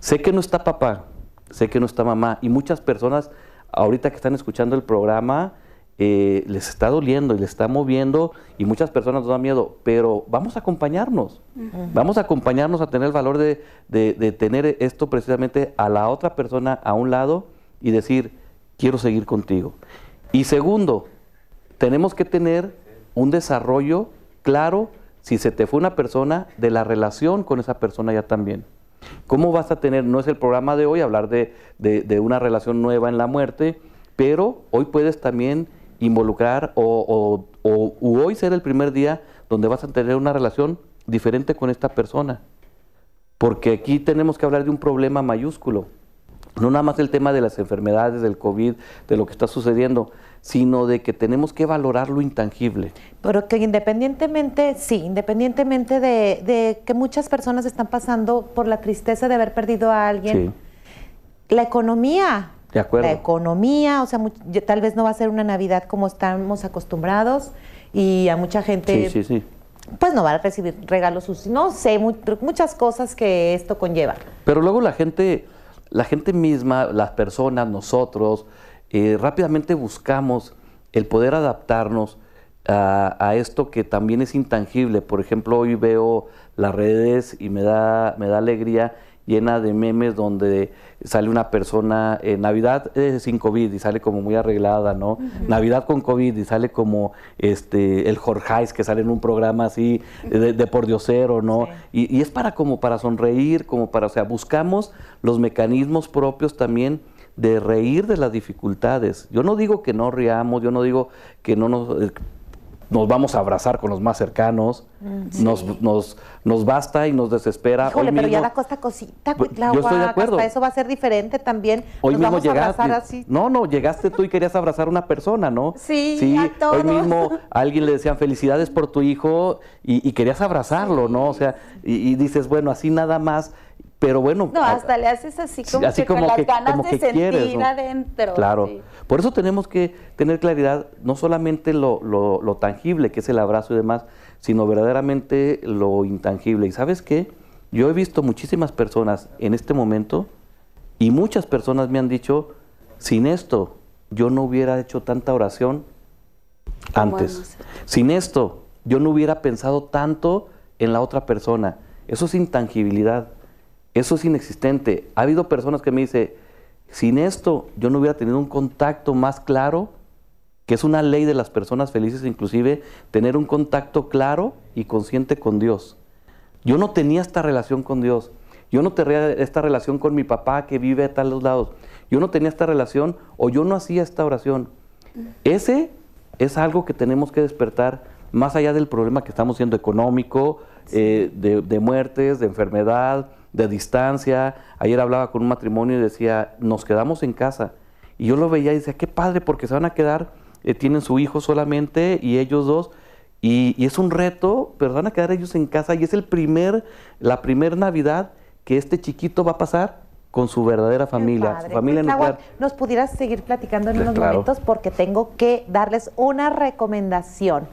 Sé que no está papá, sé que no está mamá y muchas personas ahorita que están escuchando el programa eh, les está doliendo y les está moviendo y muchas personas nos dan miedo, pero vamos a acompañarnos, vamos a acompañarnos a tener el valor de, de, tener esto precisamente a la otra persona a un lado y decir, quiero seguir contigo. Y segundo, tenemos que tener un desarrollo claro, si se te fue una persona, de la relación con esa persona ya también. ¿Cómo vas a tener, no es el programa de hoy hablar de, de una relación nueva en la muerte, pero hoy puedes también involucrar o, hoy ser el primer día donde vas a tener una relación diferente con esta persona. Porque aquí tenemos que hablar de un problema mayúsculo. No nada más el tema de las enfermedades, del COVID, de lo que está sucediendo, sino de que tenemos que valorar lo intangible. Pero que independientemente, sí, independientemente de, que muchas personas están pasando por la tristeza de haber perdido a alguien, la economía la economía, o sea, tal vez no va a ser una Navidad como estamos acostumbrados y a mucha gente... Pues no va a recibir regalos, no sé, muchas cosas que esto conlleva. Pero luego la gente, la gente misma, las personas, nosotros, eh, rápidamente buscamos el poder adaptarnos a, a, esto que también es intangible. Por ejemplo, hoy veo las redes y me da, me da alegría llena de memes donde sale una persona, eh, Navidad sin COVID y sale como muy arreglada, ¿no? Navidad con COVID y sale como este el Jorgeis que sale en un programa así de, de por diosero, ¿no? Y, y, es para como para sonreír, como para, o sea, buscamos los mecanismos propios también de reír de las dificultades. Yo no digo que no riamos, yo no digo que no nos eh, nos vamos a abrazar con los más cercanos, mm, nos, nos, nos basta y nos desespera. Híjole, pero ya la costa cosita, pues, Yo estoy de acuerdo. Hasta eso va a ser diferente también. Hoy mismo llegaste. así. No, no, llegaste tú y querías abrazar a una persona, ¿no? Sí, sí a todos. Hoy mismo a alguien le decían felicidades por tu hijo y, querías abrazarlo, ¿no? O sea, y, y dices, bueno, así nada más pero bueno. No, hasta le haces así como, que, con las ganas de sentir adentro. Claro. Por eso tenemos que tener claridad, no solamente lo, lo, tangible, que es el abrazo y demás, sino verdaderamente lo intangible. ¿Y sabes qué? Yo he visto muchísimas personas en este momento y muchas personas me han dicho, sin esto yo no hubiera hecho tanta oración antes. Sin esto yo no hubiera pensado tanto en la otra persona. Eso es intangibilidad. Eso es inexistente. Ha habido personas que me dicen, sin esto yo no hubiera tenido un contacto más claro, que es una ley de las personas felices, inclusive tener un contacto claro y consciente con Dios. Yo no tenía esta relación con Dios. Yo no tenía esta relación con mi papá que vive a tal lados. Yo no tenía esta relación o yo no hacía esta oración. Ese es algo que tenemos que despertar más allá del problema que estamos siendo económico, eh, de muertes, de enfermedad, de distancia. Ayer hablaba con un matrimonio y decía, nos quedamos en casa. Y yo lo veía y decía, qué padre, porque se van a quedar, eh, tienen su hijo solamente y ellos dos. Y, es un reto, pero van a quedar ellos en casa y es el primer, la primera Navidad que este chiquito va a pasar con su verdadera familia, su familia nuclear. Nos pudieras seguir platicando en unos momentos porque tengo que darles una recomendación.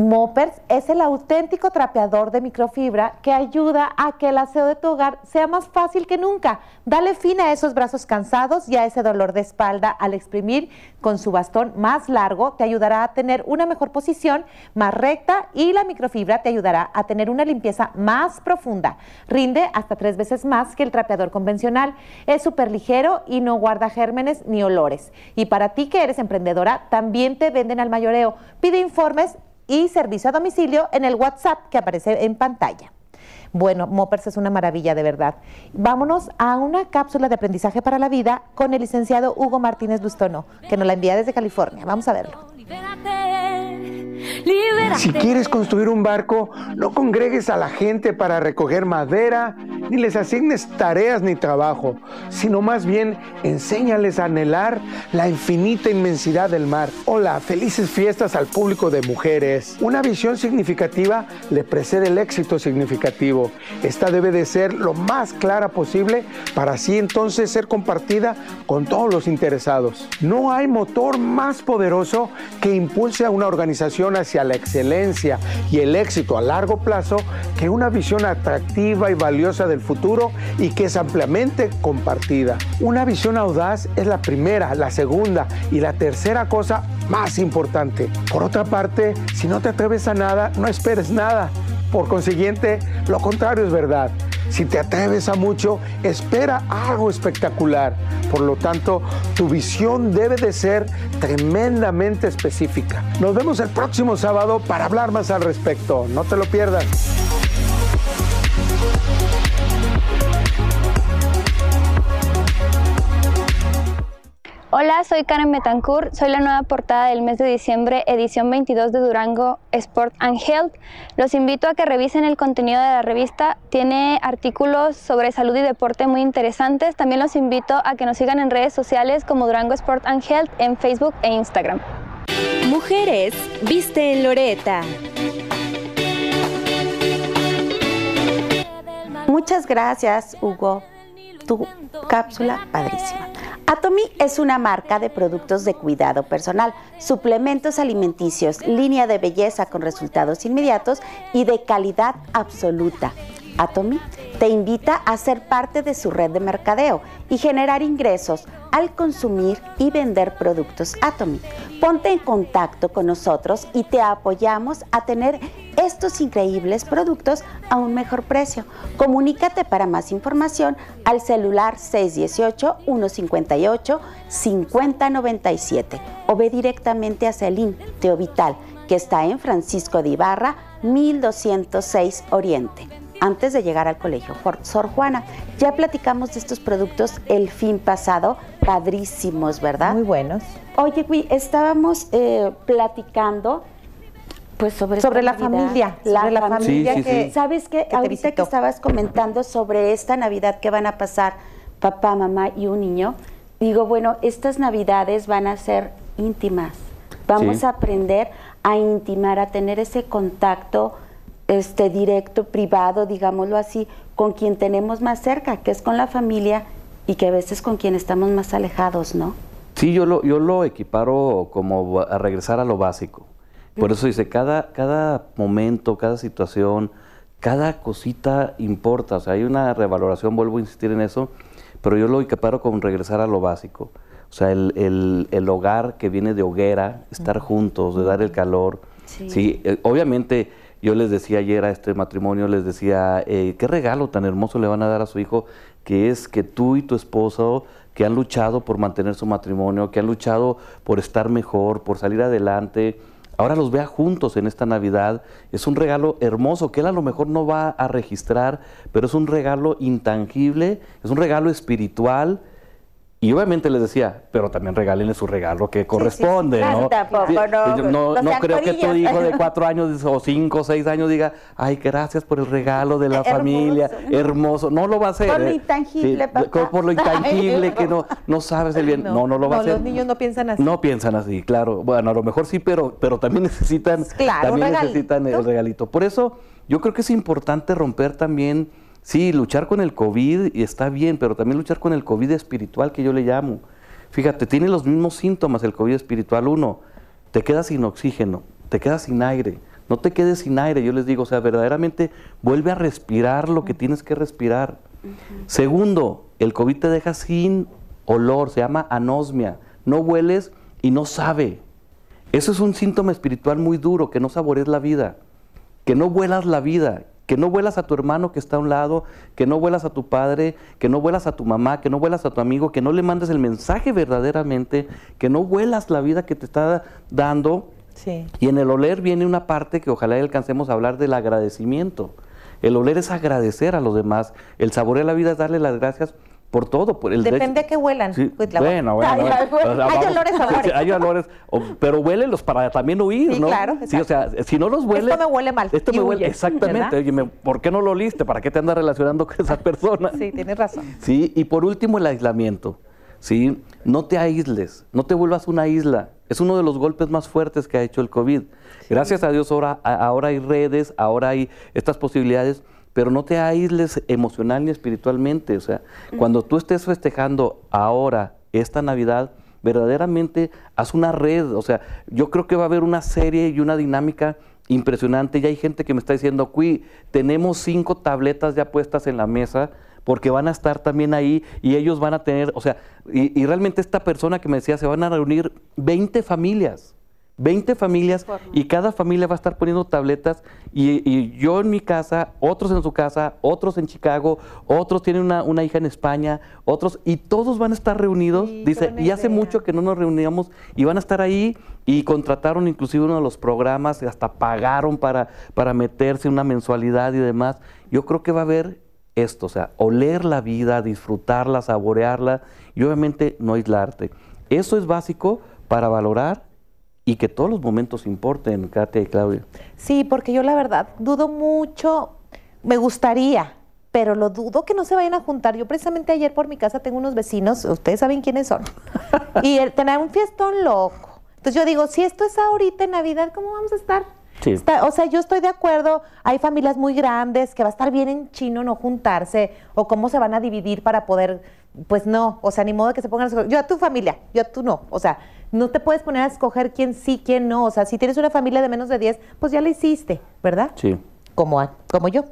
Moppers es el auténtico trapeador de microfibra que ayuda a que el aseo de tu hogar sea más fácil que nunca. Dale fin a esos brazos cansados y a ese dolor de espalda al exprimir con su bastón más largo. Te ayudará a tener una mejor posición, más recta y la microfibra te ayudará a tener una limpieza más profunda. Rinde hasta tres veces más que el trapeador convencional. Es súper ligero y no guarda gérmenes ni olores. Y para ti que eres emprendedora, también te venden al mayoreo. Pide informes y servicio a domicilio en el WhatsApp que aparece en pantalla. Bueno, Moppers es una maravilla de verdad. Vámonos a una cápsula de aprendizaje para la vida con el licenciado Hugo Martínez Lustono, que nos la envía desde California. Vamos a verlo. Si quieres construir un barco, no congregues a la gente para recoger madera, ni les asignes tareas ni trabajo, sino más bien enséñales a anhelar la infinita inmensidad del mar. Hola, felices fiestas al público de mujeres. Una visión significativa le precede el éxito significativo. Esta debe de ser lo más clara posible para así entonces ser compartida con todos los interesados. No hay motor más poderoso que impulse a una organización hacia la excelencia y el éxito a largo plazo que una visión atractiva y valiosa del futuro y que es ampliamente compartida. Una visión audaz es la primera, la segunda y la tercera cosa más importante. Por otra parte, si no te atreves a nada, no esperes nada. Por consiguiente, lo contrario es verdad. Si te atreves a mucho, espera algo espectacular. Por lo tanto, tu visión debe de ser tremendamente específica. Nos vemos el próximo sábado para hablar más al respecto. No te lo pierdas. Hola, soy Karen Betancourt, soy la nueva portada del mes de diciembre, edición 22 de Durango Sport and Health. Los invito a que revisen el contenido de la revista, tiene artículos sobre salud y deporte muy interesantes. También los invito a que nos sigan en redes sociales como Durango Sport and Health en Facebook e Instagram. Mujeres, viste en Loreta. Muchas gracias, Hugo. Tu cápsula padrísima. Atomy es una marca de productos de cuidado personal, suplementos alimenticios, línea de belleza con resultados inmediatos y de calidad absoluta. Atomy te invita a ser parte de su red de mercadeo y generar ingresos al consumir y vender productos Atomy. Ponte en contacto con nosotros y te apoyamos a tener estos increíbles productos a un mejor precio. Comunícate para más información al celular 618-158-5097 o ve directamente a Celín Teovital, que está en Francisco de Ibarra, 1206 Oriente antes de llegar al colegio Sor Juana. Ya platicamos de estos productos el fin pasado, padrísimos, ¿verdad? Muy buenos. Oye, Gui, estábamos eh, platicando pues sobre, sobre la familia, la, la familia que, ¿sabes qué? Ahorita que estabas comentando sobre esta Navidad que van a pasar papá, mamá y un niño, digo, bueno, estas Navidades van a ser íntimas. Vamos a aprender a intimar, a tener ese contacto este, directo, privado, digámoslo así, con quien tenemos más cerca, que es con la familia y que a veces con quien estamos más alejados, ¿no? Sí, yo lo, yo lo equiparo como a regresar a lo básico. Por eso dice, cada, cada momento, cada situación, cada cosita importa. O sea, hay una revaloración, vuelvo a insistir en eso, pero yo lo equiparo con regresar a lo básico. O sea, el, el, hogar que viene de hoguera, estar juntos, de dar el calor. Sí, eh, obviamente yo les decía ayer a este matrimonio, les decía, qué regalo tan hermoso le van a dar a su hijo, que es que tú y tu esposo, que han luchado por mantener su matrimonio, que han luchado por estar mejor, por salir adelante, ahora los vea juntos en esta Navidad. Es un regalo hermoso que él a lo mejor no va a registrar, pero es un regalo intangible, es un regalo espiritual y obviamente les decía, pero también regálenle su regalo que corresponde, ¿no? no, no, creo que tu hijo de cuatro años o cinco o seis años diga, ay, gracias por el regalo de la familia, hermoso. No lo va a hacer. Por lo ¿eh? intangible, papá. Por lo intangible que no, no sabes el bien. No, no, lo va a hacer. los niños no piensan así. No piensan así, claro. Bueno, a lo mejor sí, pero, pero también necesitan, también necesitan el regalito. Por eso yo creo que es importante romper también Sí, luchar con el COVID y está bien, pero también luchar con el COVID espiritual que yo le llamo. Fíjate, tiene los mismos síntomas el COVID espiritual. Uno, te quedas sin oxígeno, te quedas sin aire. No te quedes sin aire, yo les digo, o sea, verdaderamente vuelve a respirar lo que tienes que respirar. Segundo, el COVID te deja sin olor, se llama anosmia. No hueles y no sabe. Eso es un síntoma espiritual muy duro, que no saborees la vida, que no vuelas la vida, que no vuelas a tu hermano que está a un lado, que no vuelas a tu padre, que no vuelas a tu mamá, que no vuelas a tu amigo, que no le mandes el mensaje verdaderamente, que no vuelas la vida que te está dando. Y en el oler viene una parte que ojalá alcancemos a hablar del agradecimiento. El oler es agradecer a los demás, el saborear la vida es darle las gracias por todo. Por el Depende de que huelan. Pues bueno, bueno. Hay, olores, olores. Hay olores, pero huélenlos para también huir, sí, ¿no? Claro, sí, o sea, si no los hueles... Esto me huele mal. Esto me huele, exactamente. Oye, ¿por qué no lo oliste? ¿Para qué te andas relacionando con esa persona? Sí, tienes razón. Sí, y por último el aislamiento. ¿sí? No te aísles, no te vuelvas una isla. Es uno de los golpes más fuertes que ha hecho el COVID. Gracias a Dios ahora, ahora hay redes, ahora hay estas posibilidades pero no te aísles emocional ni espiritualmente. O sea, cuando tú estés festejando ahora esta Navidad, verdaderamente haz una red. O sea, yo creo que va a haber una serie y una dinámica impresionante. Ya hay gente que me está diciendo, Cui, tenemos cinco tabletas ya puestas en la mesa porque van a estar también ahí y ellos van a tener, o sea, y, y realmente esta persona que me decía, se van a reunir 20 familias 20 familias y cada familia va a estar poniendo tabletas y, yo en mi casa, otros en su casa, otros en Chicago, otros tienen una, hija en España, otros y todos van a estar reunidos. dice, y hace mucho que no nos reuníamos y van a estar ahí y contrataron inclusive uno de los programas, y hasta pagaron para, para meterse una mensualidad y demás. Yo creo que va a haber esto, o sea, oler la vida, disfrutarla, saborearla y obviamente no aislarte. Eso es básico para valorar y que todos los momentos importen, Katia y Claudia. Sí, porque yo la verdad dudo mucho, me gustaría, pero lo dudo que no se vayan a juntar. Yo precisamente ayer por mi casa tengo unos vecinos, ustedes saben quiénes son, y tener un fiestón loco. Entonces yo digo, si esto es ahorita en Navidad, ¿cómo vamos a estar? Sí. o sea, yo estoy de acuerdo, hay familias muy grandes que va a estar bien en chino no juntarse, o cómo se van a dividir para poder, pues no, o sea, ni modo que se pongan a yo a tu familia, yo a tú no, o sea, no te puedes poner a escoger quién sí, quién no. O sea, si tienes una familia de menos de 10, pues ya la hiciste, ¿verdad? Sí. Como, como yo.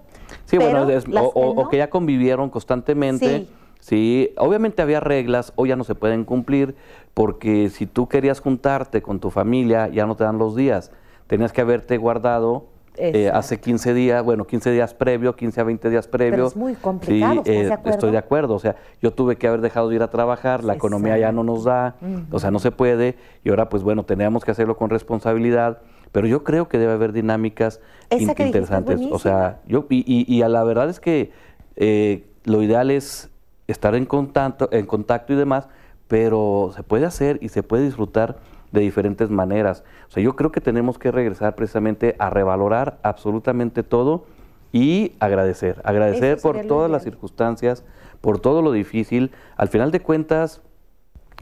Sí, bueno, o, que ya convivieron constantemente. Sí. obviamente había reglas, hoy ya no se pueden cumplir, porque si tú querías juntarte con tu familia, ya no te dan los días. Tenías que haberte guardado eh, hace 15 días, bueno, 15 días previo, 15 a 20 días previo. Pero es muy complicado, sí, eh, Estoy de acuerdo, o sea, yo tuve que haber dejado de ir a trabajar, la economía ya no nos da, o sea, no se puede, y ahora pues bueno, teníamos que hacerlo con responsabilidad, pero yo creo que debe haber dinámicas interesantes. O sea, yo, y, y, a la verdad es que eh, lo ideal es estar en contacto, en contacto y demás, pero se puede hacer y se puede disfrutar de diferentes maneras. O sea, yo creo que tenemos que regresar precisamente a revalorar absolutamente todo y agradecer. Agradecer por todas las circunstancias, por todo lo difícil. Al final de cuentas,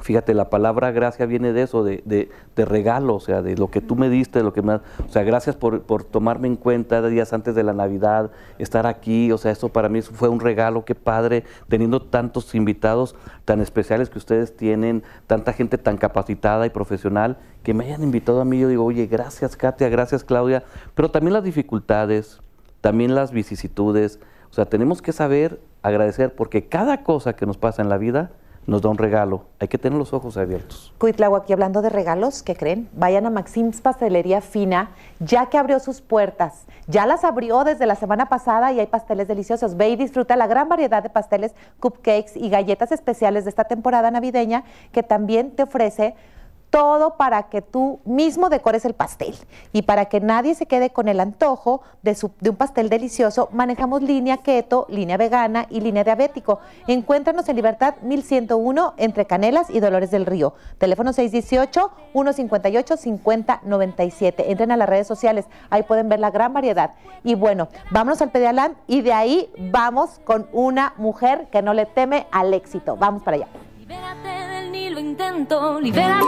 Fíjate, la palabra gracia viene de eso, de, de, regalo, o sea, de lo que tú me diste, de lo que me... O sea, gracias por, por, tomarme en cuenta días antes de la Navidad, estar aquí, o sea, eso para mí fue un regalo, qué padre, teniendo tantos invitados tan especiales que ustedes tienen, tanta gente tan capacitada y profesional, que me hayan invitado a mí, yo digo, oye, gracias Katia, gracias Claudia, pero también las dificultades, también las vicisitudes, o sea, tenemos que saber agradecer, porque cada cosa que nos pasa en la vida, nos da un regalo. Hay que tener los ojos abiertos. Cuitlago, aquí hablando de regalos, ¿qué creen? Vayan a Maxim's Pastelería Fina, ya que abrió sus puertas. Ya las abrió desde la semana pasada y hay pasteles deliciosos. Ve y disfruta la gran variedad de pasteles, cupcakes y galletas especiales de esta temporada navideña que también te ofrece todo para que tú mismo decores el pastel. Y para que nadie se quede con el antojo de, un pastel delicioso, manejamos línea keto, línea vegana y línea diabético. Encuéntranos en Libertad 1101 entre Canelas y Dolores del Río. Teléfono 618-158-5097. Entren a las redes sociales, ahí pueden ver la gran variedad. Y bueno, vámonos al Pedialán y de ahí vamos con una mujer que no le teme al éxito. Vamos para allá lo intento, libérate.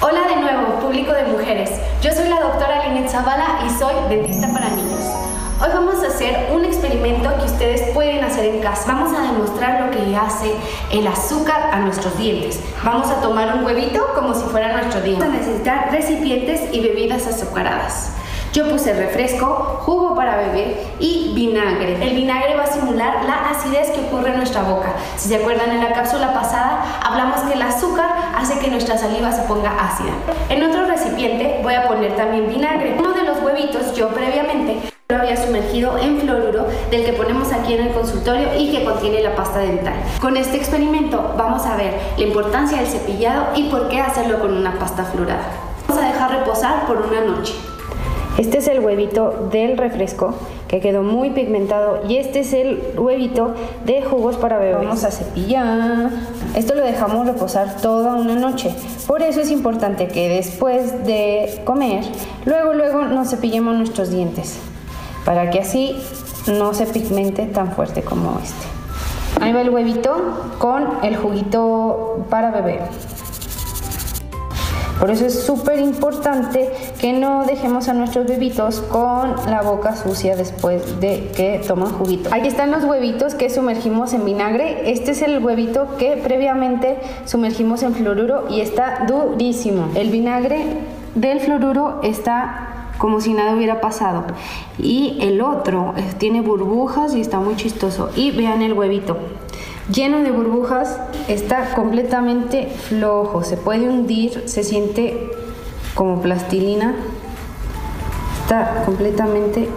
Hola de nuevo, público de mujeres. Yo soy la doctora Linet Zavala y soy dentista para niños. Hoy vamos a hacer un experimento que ustedes pueden hacer en casa. Vamos a demostrar lo que hace el azúcar a nuestros dientes. Vamos a tomar un huevito como si fuera nuestro diente. Vamos a necesitar recipientes y bebidas azucaradas. Yo puse refresco, jugo para beber y vinagre. El vinagre va a simular la acidez que ocurre en nuestra boca. Si se acuerdan en la cápsula pasada, hablamos que el azúcar hace que nuestra saliva se ponga ácida. En otro recipiente voy a poner también vinagre. Uno de los huevitos yo previamente lo había sumergido en fluoruro del que ponemos aquí en el consultorio y que contiene la pasta dental. Con este experimento vamos a ver la importancia del cepillado y por qué hacerlo con una pasta fluorada. Vamos a dejar reposar por una noche. Este es el huevito del refresco que quedó muy pigmentado y este es el huevito de jugos para bebés. Vamos a cepillar. Esto lo dejamos reposar toda una noche. Por eso es importante que después de comer, luego luego nos cepillemos nuestros dientes para que así no se pigmente tan fuerte como este. Ahí va el huevito con el juguito para beber. Por eso es súper importante que no dejemos a nuestros bebitos con la boca sucia después de que toman juguito. Aquí están los huevitos que sumergimos en vinagre. Este es el huevito que previamente sumergimos en fluoruro y está durísimo. El vinagre del fluoruro está como si nada hubiera pasado. Y el otro tiene burbujas y está muy chistoso. Y vean el huevito. Lleno de burbujas, está completamente flojo, se puede hundir, se siente como plastilina. Está completamente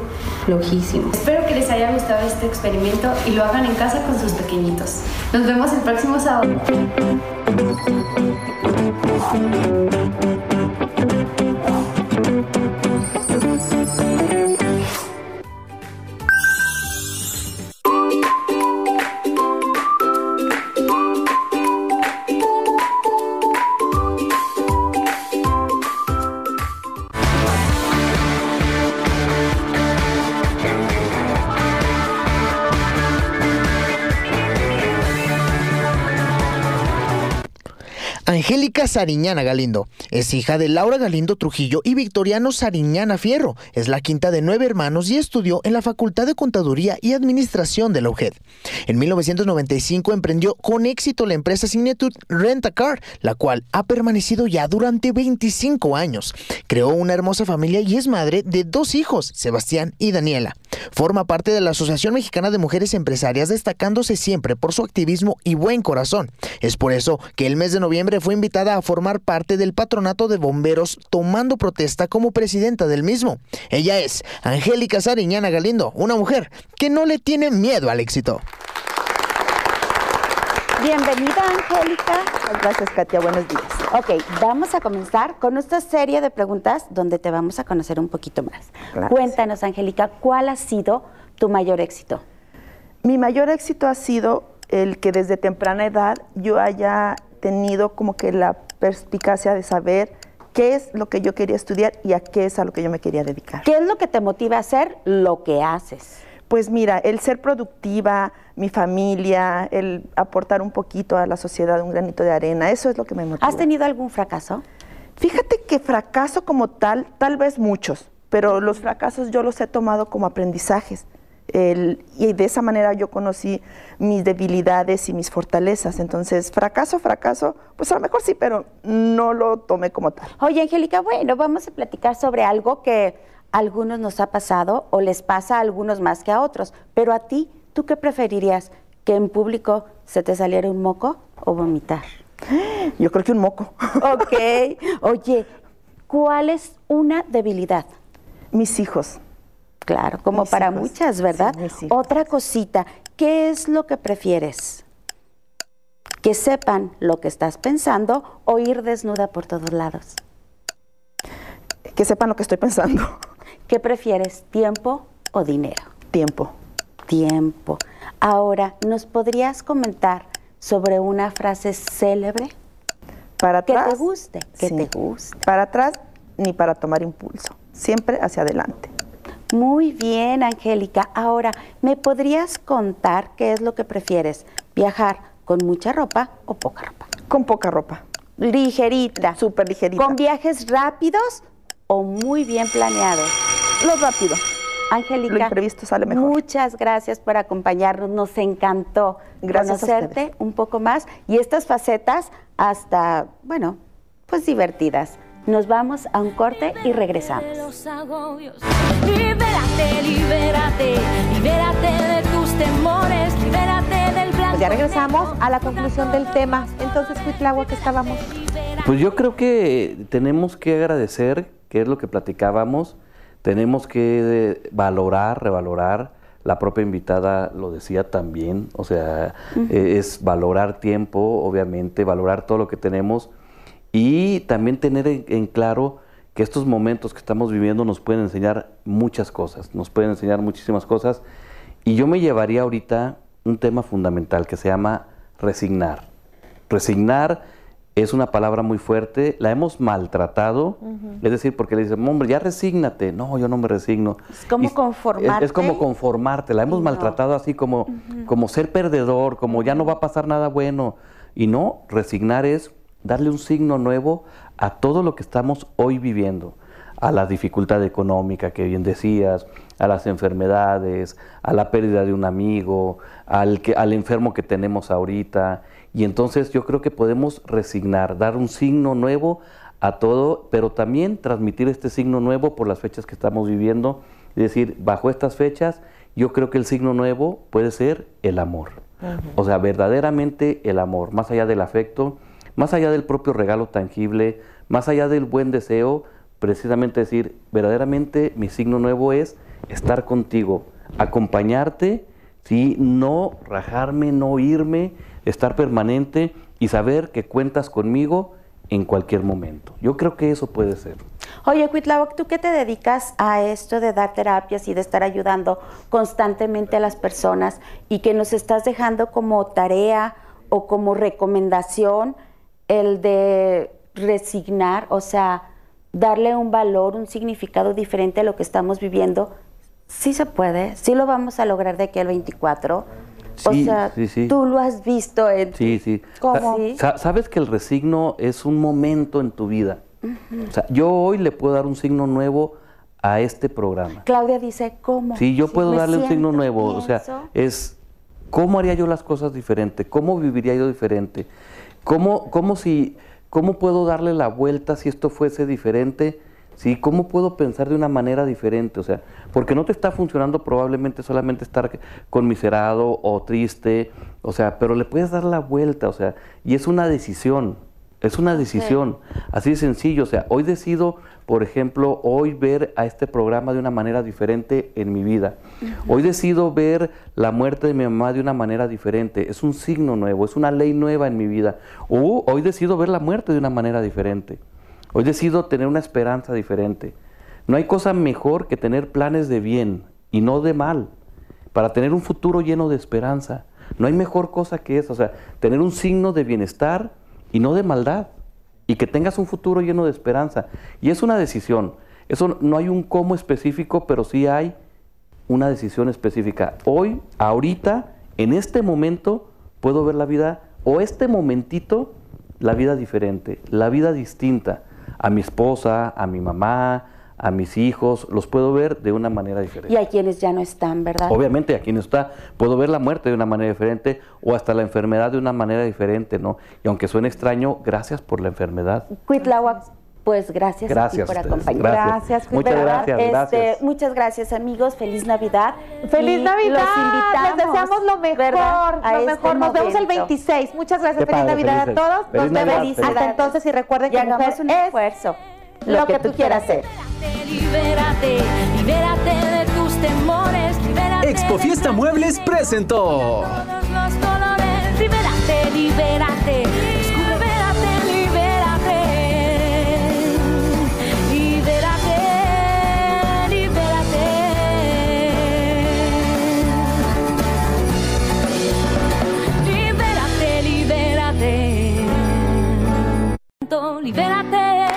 flojísimo. Espero que les haya gustado este experimento y lo hagan en casa con sus pequeñitos. Nos vemos el próximo sábado. Angélica Sariñana Galindo es hija de Laura Galindo Trujillo y Victoriano Sariñana Fierro. Es la quinta de nueve hermanos y estudió en la Facultad de Contaduría y Administración de la UGED. En 1995 emprendió con éxito la empresa Signature Rent Car, la cual ha permanecido ya durante 25 años. Creó una hermosa familia y es madre de dos hijos, Sebastián y Daniela. Forma parte de la Asociación Mexicana de Mujeres Empresarias, destacándose siempre por su activismo y buen corazón. Es por eso que el mes de noviembre fue invitada a formar parte del patronato de bomberos, tomando protesta como presidenta del mismo. Ella es Angélica Sariñana Galindo, una mujer que no le tiene miedo al éxito. Bienvenida, Angélica. Gracias, Katia. Buenos días. Ok, vamos a comenzar con esta serie de preguntas donde te vamos a conocer un poquito más. Cuéntanos, Angélica, ¿cuál ha sido tu mayor éxito? Mi mayor éxito ha sido el que desde temprana edad yo haya tenido como que la perspicacia de saber qué es lo que yo quería estudiar y a qué es a lo que yo me quería dedicar. ¿Qué es lo que te motiva a hacer lo que haces? Pues mira, el ser productiva, mi familia, el aportar un poquito a la sociedad, un granito de arena, eso es lo que me motiva. ¿Has tenido algún fracaso? Fíjate que fracaso como tal, tal vez muchos, pero los fracasos yo los he tomado como aprendizajes y de esa manera yo conocí mis debilidades y mis fortalezas. Entonces, fracaso, fracaso, pues a lo mejor sí, pero no lo tomé como tal. Oye, Angélica, bueno, vamos a platicar sobre algo que a algunos nos ha pasado o les pasa a algunos más que a otros. Pero a ti, ¿tú qué preferirías? ¿Que en público se te saliera un moco o vomitar? Yo creo que un moco. Ok. Oye, ¿cuál es una debilidad? Mis hijos. Claro, como para muchas, ¿verdad? Otra cosita, ¿qué es lo que prefieres? Que sepan lo que estás pensando o ir desnuda por todos lados. Que sepan lo que estoy pensando. ¿Qué prefieres, tiempo o dinero? Tiempo. Tiempo. Ahora, ¿nos podrías comentar sobre una frase célebre? Para atrás. Que te guste, que te guste. Para atrás ni para tomar impulso. Siempre hacia adelante. Muy bien, Angélica. Ahora, ¿me podrías contar qué es lo que prefieres? ¿Viajar con mucha ropa o poca ropa? Con poca ropa. Ligerita. Súper ligerita. ¿Con viajes rápidos o muy bien planeados? Lo rápido. Angélica, lo imprevisto sale mejor. Muchas gracias por acompañarnos. Nos encantó conocerte un poco más y estas facetas hasta, bueno, pues divertidas. Nos vamos a un corte y regresamos. Libérate, libérate, libérate de tus temores, libérate del blanco. Pues ya regresamos a la conclusión del tema. Entonces, agua que estábamos. Pues yo creo que tenemos que agradecer, que es lo que platicábamos, tenemos que valorar, revalorar. La propia invitada lo decía también, o sea, es valorar tiempo, obviamente, valorar todo lo que tenemos y también tener en, claro que estos momentos que estamos viviendo nos pueden enseñar muchas cosas, nos pueden enseñar muchísimas cosas. Y yo me llevaría ahorita un tema fundamental que se llama resignar. Resignar es una palabra muy fuerte, la hemos maltratado, es decir, porque le dicen, hombre, ya resígnate. No, yo no me resigno. Es como conformarte. Es, como conformarte, la hemos maltratado así como, como ser perdedor, como ya no va a pasar nada bueno. Y no, resignar es darle un signo nuevo a todo lo que estamos hoy viviendo, a la dificultad económica que bien decías, a las enfermedades, a la pérdida de un amigo, al, que, al enfermo que tenemos ahorita. Y entonces yo creo que podemos resignar, dar un signo nuevo a todo, pero también transmitir este signo nuevo por las fechas que estamos viviendo. Es decir, bajo estas fechas, yo creo que el signo nuevo puede ser el amor. O sea, verdaderamente el amor, más allá del afecto, más allá del propio regalo tangible, más allá del buen deseo, precisamente decir, verdaderamente mi signo nuevo es estar contigo, acompañarte, ¿sí? no rajarme, no irme, estar permanente y saber que cuentas conmigo en cualquier momento. Yo creo que eso puede ser. Oye, Cuitlaoc, ¿tú qué te dedicas a esto de dar terapias y de estar ayudando constantemente a las personas y que nos estás dejando como tarea o como recomendación el de resignar, o sea, darle un valor, un significado diferente a lo que estamos viviendo? Sí se puede, sí lo vamos a lograr de aquí al 24 o sea, tú lo has visto en... Sí, sí. ¿Cómo? Sabes que el resigno es un momento en tu vida. O sea, yo hoy le puedo dar un signo nuevo a este programa. Claudia dice, ¿cómo? Sí, yo puedo darle un signo nuevo. O sea, es cómo haría yo las cosas diferente, cómo viviría yo diferente, cómo, cómo si, cómo puedo darle la vuelta si esto fuese diferente ¿sí? ¿Cómo puedo pensar de una manera diferente? O sea, porque no te está funcionando probablemente solamente estar conmiserado o triste, o sea, pero le puedes dar la vuelta, o sea, y es una decisión, es una decisión, así de sencillo, o sea, hoy decido, por ejemplo, hoy ver a este programa de una manera diferente en mi vida. Hoy decido ver la muerte de mi mamá de una manera diferente, es un signo nuevo, es una ley nueva en mi vida. O hoy decido ver la muerte de una manera diferente. Hoy decido tener una esperanza diferente. No hay cosa mejor que tener planes de bien y no de mal, para tener un futuro lleno de esperanza. No hay mejor cosa que eso, o sea, tener un signo de bienestar y no de maldad, y que tengas un futuro lleno de esperanza. Y es una decisión. Eso no hay un cómo específico, pero sí hay una decisión específica. Hoy, ahorita, en este momento, puedo ver la vida, o este momentito, la vida diferente, la vida distinta a mi esposa, a mi mamá, a mis hijos, los puedo ver de una manera diferente. Y a quienes ya no están, ¿verdad? Obviamente, a quienes está, puedo ver la muerte de una manera diferente o hasta la enfermedad de una manera diferente, ¿no? Y aunque suene extraño, gracias por la enfermedad. Cuitláhuac, pues gracias, gracias por acompañarnos. Gracias. Muchas gracias, este, gracias. Muchas gracias, amigos. Feliz Navidad. Feliz Navidad. Los invitamos. Les deseamos lo mejor. A lo este mejor. Nos vemos el 26. Muchas gracias. Feliz Navidad a todos. Feliz Nos vemos hasta entonces y recuerden que mujer un es esfuerzo. lo, que, tú quieras ser. Libérate, libérate de tus temores, libérate. Expo Fiesta Muebles presentó. todos los colores, libérate, libérate. Libérate, libérate.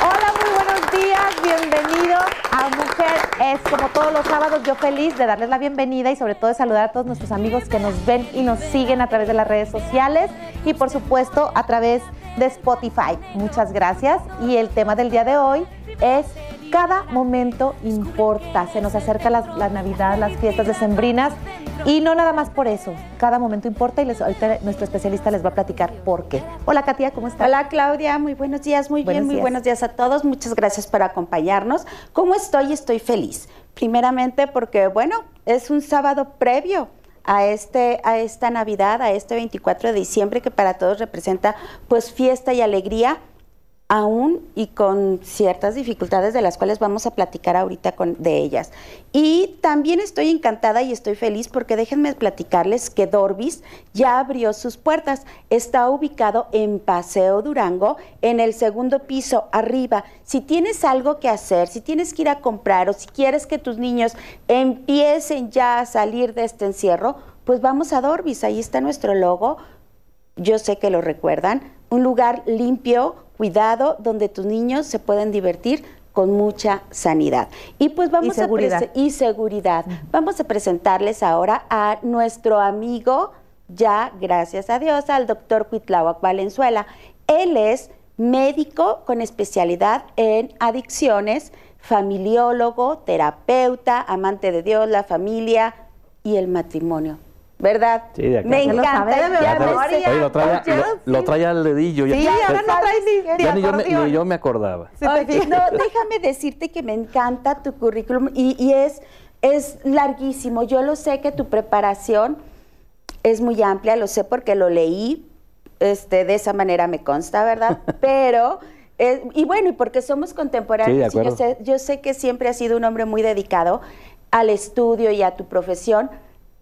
Hola, muy buenos días. Bienvenido a Mujer es como todos los sábados. Yo feliz de darles la bienvenida y sobre todo de saludar a todos nuestros amigos que nos ven y nos siguen a través de las redes sociales y por supuesto a través de Spotify. Muchas gracias. Y el tema del día de hoy es cada momento importa. Se nos acerca la, la Navidad, las fiestas decembrinas y no nada más por eso. Cada momento importa y les, ahorita nuestro especialista les va a platicar por qué. Hola Katia, ¿cómo estás? Hola Claudia, muy buenos días, muy Buenos bien, muy días. buenos días a todos. Muchas gracias por acompañarnos. ¿Cómo estoy? Estoy feliz. Primeramente porque, bueno, es un sábado previo a, este, a esta Navidad, a este 24 de diciembre que para todos representa pues fiesta y alegría aún y con ciertas dificultades de las cuales vamos a platicar ahorita con, de ellas. Y también estoy encantada y estoy feliz porque déjenme platicarles que Dorbis ya abrió sus puertas. Está ubicado en Paseo Durango, en el segundo piso, arriba. Si tienes algo que hacer, si tienes que ir a comprar o si quieres que tus niños empiecen ya a salir de este encierro, pues vamos a Dorbis. Ahí está nuestro logo yo sé que lo recuerdan, un lugar limpio, cuidado, donde tus niños se pueden divertir con mucha sanidad. Y pues vamos Y seguridad. a y seguridad. Vamos a presentarles ahora a nuestro amigo, ya gracias a Dios, al doctor Cuitláhuac Valenzuela. Él es médico con especialidad en adicciones, familiólogo, terapeuta, amante de Dios, la familia y el matrimonio. ¿Verdad? Sí, de acá. Me Ya lo encanta. sabe de ya me memoria. sé- Oye, lo traía, lo, lo traía al dedillo. Sí, ya, ahora no trae ni, ni ya ni yo, me, ni yo me acordaba. No, déjame decirte que me encanta tu currículum y, y es, es larguísimo. Yo lo sé que tu preparación es muy amplia, lo sé porque lo leí, este, de esa manera me consta, ¿verdad? Pero, eh, y bueno, y porque somos contemporáneos, Sí, de y yo acuerdo. sé, yo sé que siempre has sido un hombre muy dedicado al estudio y a tu profesión,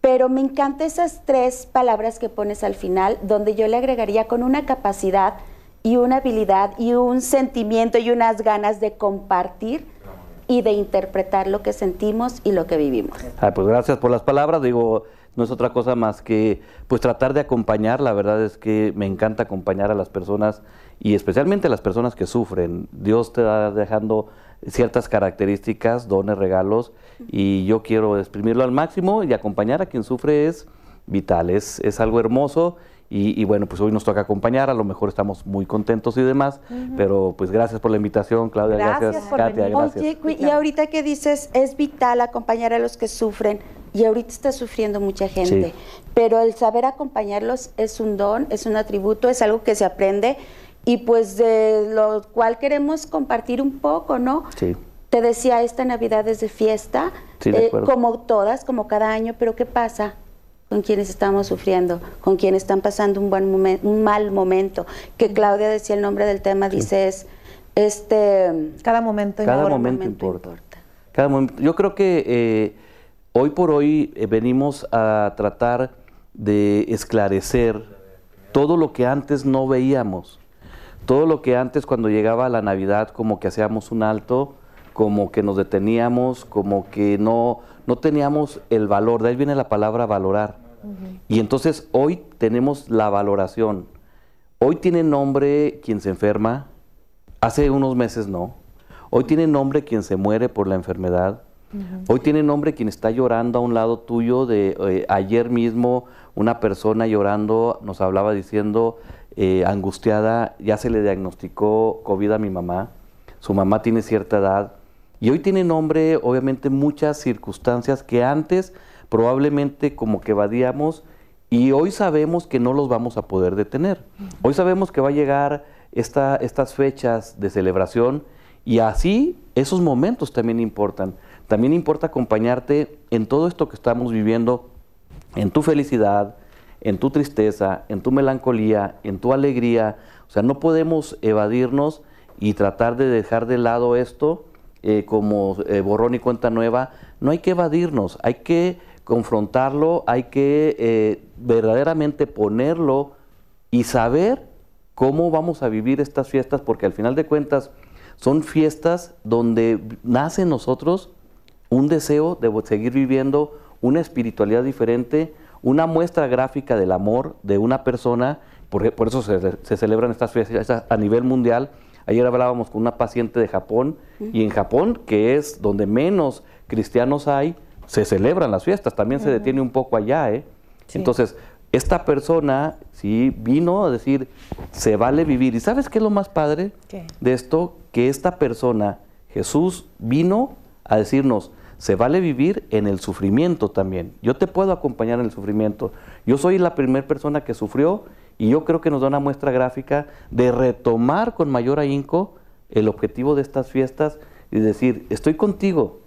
pero me encantan esas tres palabras que pones al final, donde yo le agregaría con una capacidad y una habilidad y un sentimiento y unas ganas de compartir y de interpretar lo que sentimos y lo que vivimos. Ay, pues gracias por las palabras. Digo, no es otra cosa más que pues tratar de acompañar. La verdad es que me encanta acompañar a las personas y especialmente a las personas que sufren. Dios te va dejando ciertas características, dones, regalos y yo quiero exprimirlo al máximo y acompañar a quien sufre es vital, es, es algo hermoso. Y, y bueno, pues hoy nos toca acompañar, a lo mejor estamos muy contentos y demás, pero pues gracias por la invitación, Claudia, Gracias gracias, por Katia, venir. gracias. Oye, y ahorita que dices, es vital acompañar a los que sufren, y ahorita está sufriendo mucha gente, Sí. pero el saber acompañarlos es un don, es un atributo, es algo que se aprende, y pues de lo cual queremos compartir un poco, ¿no? Sí. Te decía, esta Navidad es de fiesta, Sí, de eh, como todas, como cada año, pero ¿qué pasa? con quienes estamos sufriendo, con quienes están pasando un buen momen- un mal momento, que Claudia decía el nombre del tema, dice es este Cada momento Cada importa. momento importa. Cada momento. Yo creo que eh, hoy por hoy eh, venimos a tratar de esclarecer todo lo que antes no veíamos. Todo lo que antes cuando llegaba la Navidad como que hacíamos un alto, como que nos deteníamos, como que no, no teníamos el valor. De ahí viene la palabra valorar. Y entonces hoy tenemos la valoración. Hoy tiene nombre quien se enferma, hace unos meses no. Hoy tiene nombre quien se muere por la enfermedad. Hoy tiene nombre quien está llorando a un lado tuyo. De eh, ayer mismo una persona llorando nos hablaba diciendo eh, angustiada, ya se le diagnosticó COVID a mi mamá. Su mamá tiene cierta edad. Y hoy tiene nombre, obviamente, muchas circunstancias que antes probablemente como que evadíamos y hoy sabemos que no los vamos a poder detener. Hoy sabemos que va a llegar esta, estas fechas de celebración y así esos momentos también importan. También importa acompañarte en todo esto que estamos viviendo, en tu felicidad, en tu tristeza, en tu melancolía, en tu alegría. O sea, no podemos evadirnos y tratar de dejar de lado esto eh, como eh, borrón y cuenta nueva. No hay que evadirnos, hay que confrontarlo, hay que eh, verdaderamente ponerlo y saber cómo vamos a vivir estas fiestas, porque al final de cuentas son fiestas donde nace en nosotros un deseo de seguir viviendo una espiritualidad diferente, una muestra gráfica del amor de una persona, por, por eso se, se celebran estas fiestas a nivel mundial. Ayer hablábamos con una paciente de Japón y en Japón, que es donde menos cristianos hay, se celebran las fiestas, también se detiene un poco allá, ¿eh? Entonces, esta persona, sí, vino a decir, se vale vivir. ¿Y sabes qué es lo más padre ¿Qué? de esto? Que esta persona, Jesús, vino a decirnos, se vale vivir en el sufrimiento también. Yo te puedo acompañar en el sufrimiento. Yo soy la primera persona que sufrió y yo creo que nos da una muestra gráfica de retomar con mayor ahínco el objetivo de estas fiestas y decir, estoy contigo.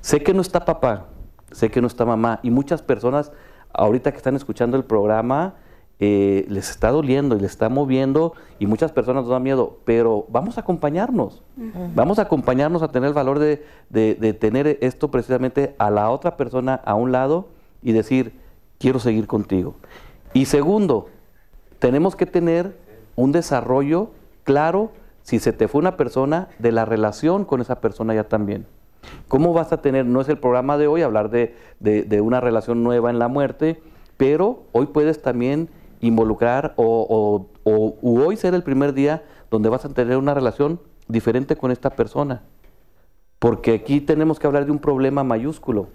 Sé que no está papá, sé que no está mamá y muchas personas ahorita que están escuchando el programa eh, les está doliendo y les está moviendo y muchas personas nos da miedo, pero vamos a acompañarnos. Vamos a acompañarnos a tener el valor de, de- de tener esto precisamente a la otra persona a un lado y decir, quiero seguir contigo. Y segundo, tenemos que tener un desarrollo claro, si se te fue una persona, de la relación con esa persona ya también. ¿Cómo vas a tener, no es el programa de hoy hablar de- de una relación nueva en la muerte, pero hoy puedes también involucrar o, o- o- u hoy ser el primer día donde vas a tener una relación diferente con esta persona. Porque aquí tenemos que hablar de un problema mayúsculo.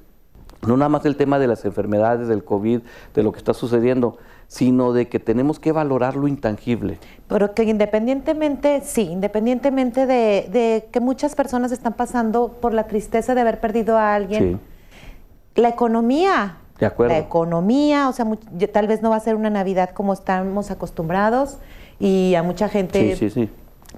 No nada más el tema de las enfermedades, del COVID, de lo que está sucediendo, sino de que tenemos que valorar lo intangible. Pero que independientemente, sí, independientemente de, de que muchas personas están pasando por la tristeza de haber perdido a alguien, Sí. la economía De acuerdo. la economía, o sea, tal vez no va a ser una Navidad como estamos acostumbrados y a mucha gente sí, sí, sí.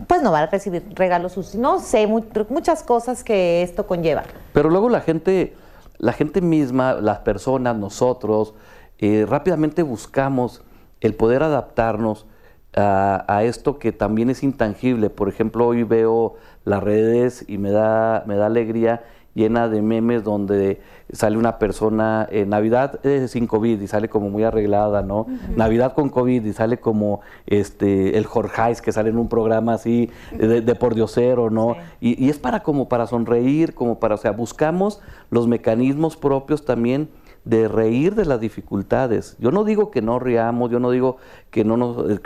pues no va a recibir regalos, no sé, muchas cosas que esto conlleva. Pero luego la gente, la gente misma, las personas, nosotros, eh, rápidamente buscamos el poder adaptarnos a, esto que también es intangible. Por ejemplo, hoy veo las redes y me da, me da alegría llena de memes donde sale una persona, en Navidad sin COVID y sale como muy arreglada, ¿no? Navidad con COVID y sale como este el Jorgeis que sale en un programa así de, de por diosero, ¿no? Y, y, es para como para sonreír, como para, o sea, buscamos los mecanismos propios también de reír de las dificultades. Yo no digo que no riamos, yo no digo que no nos eh,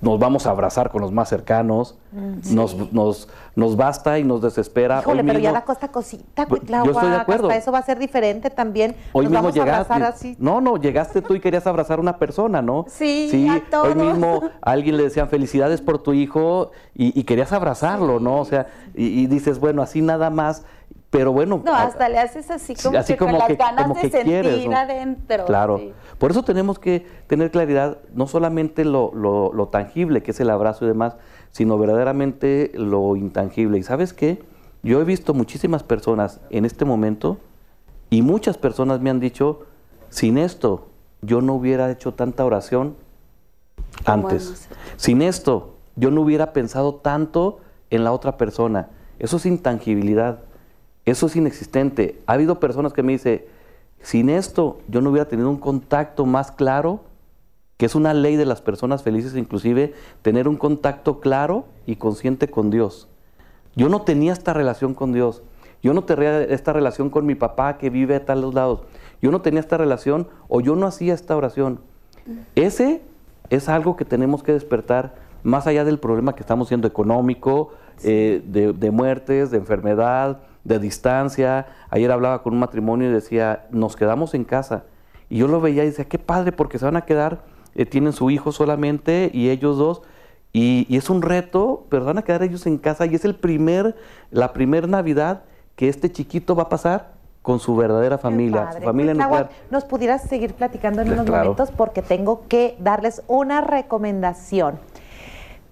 nos vamos a abrazar con los más cercanos, mm, nos, nos, nos basta y nos desespera. Híjole, pero ya la costa cosita, la yo estoy de acuerdo. eso va a ser diferente también. Hoy mismo llegaste. No, no, llegaste tú y querías abrazar a una persona, ¿no? Sí, sí a todos. Hoy mismo a alguien le decían felicidades por tu hijo y, querías abrazarlo, ¿no? O sea, y, y dices, bueno, así nada más pero bueno. No, hasta le haces así como, que, con las ganas de sentir adentro. Claro. Por eso tenemos que tener claridad, no solamente lo, lo, tangible, que es el abrazo y demás, sino verdaderamente lo intangible. ¿Y sabes qué? Yo he visto muchísimas personas en este momento y muchas personas me han dicho, sin esto yo no hubiera hecho tanta oración antes. Sin esto yo no hubiera pensado tanto en la otra persona. Eso es intangibilidad. Eso es inexistente. Ha habido personas que me dicen, sin esto yo no hubiera tenido un contacto más claro, que es una ley de las personas felices, inclusive tener un contacto claro y consciente con Dios. Yo no tenía esta relación con Dios. Yo no tenía esta relación con mi papá que vive a tal lados. Yo no tenía esta relación o yo no hacía esta oración. Ese es algo que tenemos que despertar más allá del problema que estamos siendo económico, eh, de muertes, de enfermedad, de distancia. Ayer hablaba con un matrimonio y decía, nos quedamos en casa. Y yo lo veía y decía, qué padre, porque se van a quedar, eh, tienen su hijo solamente y ellos dos. Y, es un reto, pero van a quedar ellos en casa y es el primer, la primera Navidad que este chiquito va a pasar con su verdadera familia, su familia nuclear. Nos pudieras seguir platicando en unos momentos porque tengo que darles una recomendación.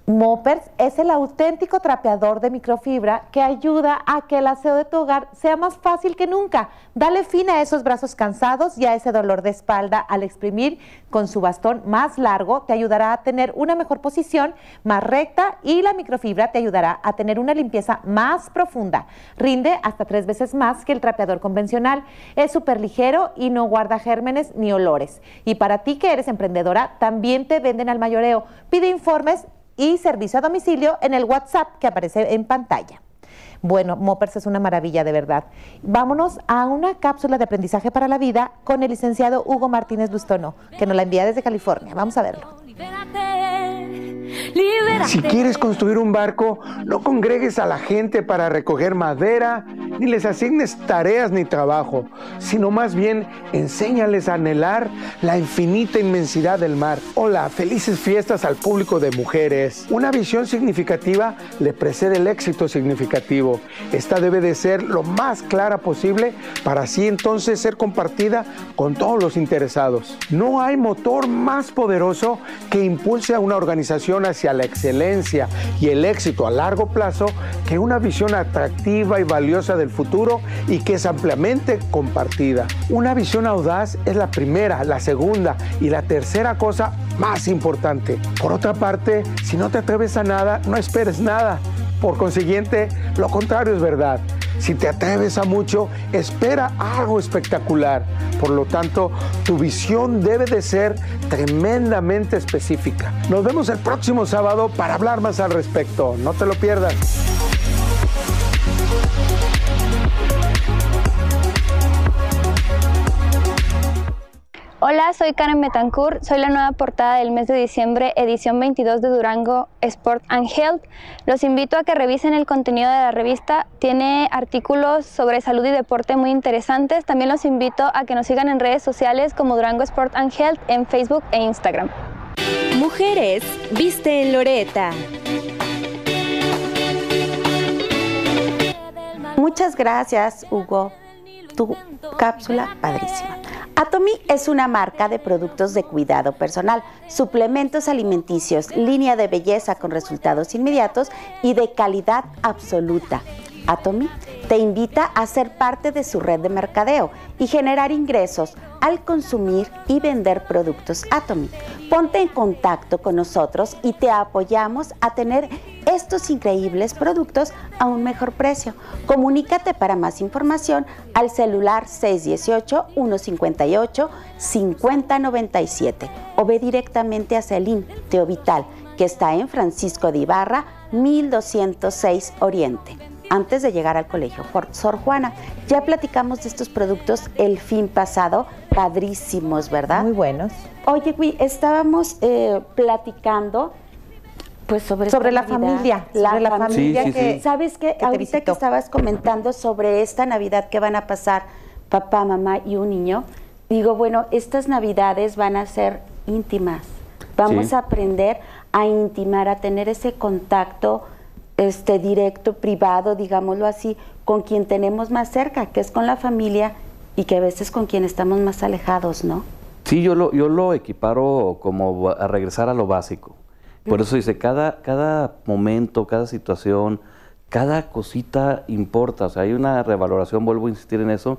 Moppers es el auténtico trapeador de microfibra que ayuda a que el aseo de tu hogar sea más fácil que nunca. Dale fin a esos brazos cansados y a ese dolor de espalda al exprimir con su bastón más largo. Te ayudará a tener una mejor posición, más recta y la microfibra te ayudará a tener una limpieza más profunda. Rinde hasta tres veces más que el trapeador convencional. Es súper ligero y no guarda gérmenes ni olores. Y para ti que eres emprendedora, también te venden al mayoreo. Pide informes y servicio a domicilio en el WhatsApp que aparece en pantalla. Bueno, Moppers es una maravilla de verdad. Vámonos a una cápsula de aprendizaje para la vida con el licenciado Hugo Martínez Bustono, que nos la envía desde California. Vamos a verlo. Si quieres construir un barco, no congregues a la gente para recoger madera, ni les asignes tareas ni trabajo, sino más bien enséñales a anhelar la infinita inmensidad del mar. Hola, felices fiestas al público de mujeres. Una visión significativa le precede el éxito significativo. Esta debe de ser lo más clara posible para así entonces ser compartida con todos los interesados. No hay motor más poderoso que impulse a una organización hacia la excelencia y el éxito a largo plazo que una visión atractiva y valiosa del futuro y que es ampliamente compartida. Una visión audaz es la primera, la segunda y la tercera cosa más importante. Por otra parte, si no te atreves a nada, no esperes nada. Por consiguiente, lo contrario es verdad. Si te atreves a mucho, espera algo espectacular. Por lo tanto, tu visión debe de ser tremendamente específica. Nos vemos el próximo sábado para hablar más al respecto. No te lo pierdas. Hola, soy Karen Betancourt, soy la nueva portada del mes de diciembre, edición 22 de Durango Sport and Health. Los invito a que revisen el contenido de la revista, tiene artículos sobre salud y deporte muy interesantes. También los invito a que nos sigan en redes sociales como Durango Sport and Health en Facebook e Instagram. Mujeres, viste en Loreta. Muchas gracias, Hugo. Tu cápsula padrísima. Atomy es una marca de productos de cuidado personal, suplementos alimenticios, línea de belleza con resultados inmediatos y de calidad absoluta. Atomy te invita a ser parte de su red de mercadeo y generar ingresos al consumir y vender productos Atomy. Ponte en contacto con nosotros y te apoyamos a tener estos increíbles productos a un mejor precio. Comunícate para más información al celular 618-158-5097 o ve directamente a Celín Teovital, que está en Francisco de Ibarra, 1206 Oriente antes de llegar al colegio Sor Juana. Ya platicamos de estos productos el fin pasado, padrísimos, ¿verdad? Muy buenos. Oye, Gui, estábamos eh, platicando pues sobre, sobre la familia, la, la familia que sabes que, ahorita que estabas comentando sobre esta Navidad que van a pasar papá, mamá y un niño, digo, bueno, estas Navidades van a ser íntimas. Vamos a aprender a intimar, a tener ese contacto este directo, privado, digámoslo así, con quien tenemos más cerca, que es con la familia y que a veces con quien estamos más alejados, ¿no? Sí, yo lo, yo lo equiparo como a regresar a lo básico. Por eso dice, cada, cada momento, cada situación, cada cosita importa. O sea, hay una revaloración, vuelvo a insistir en eso,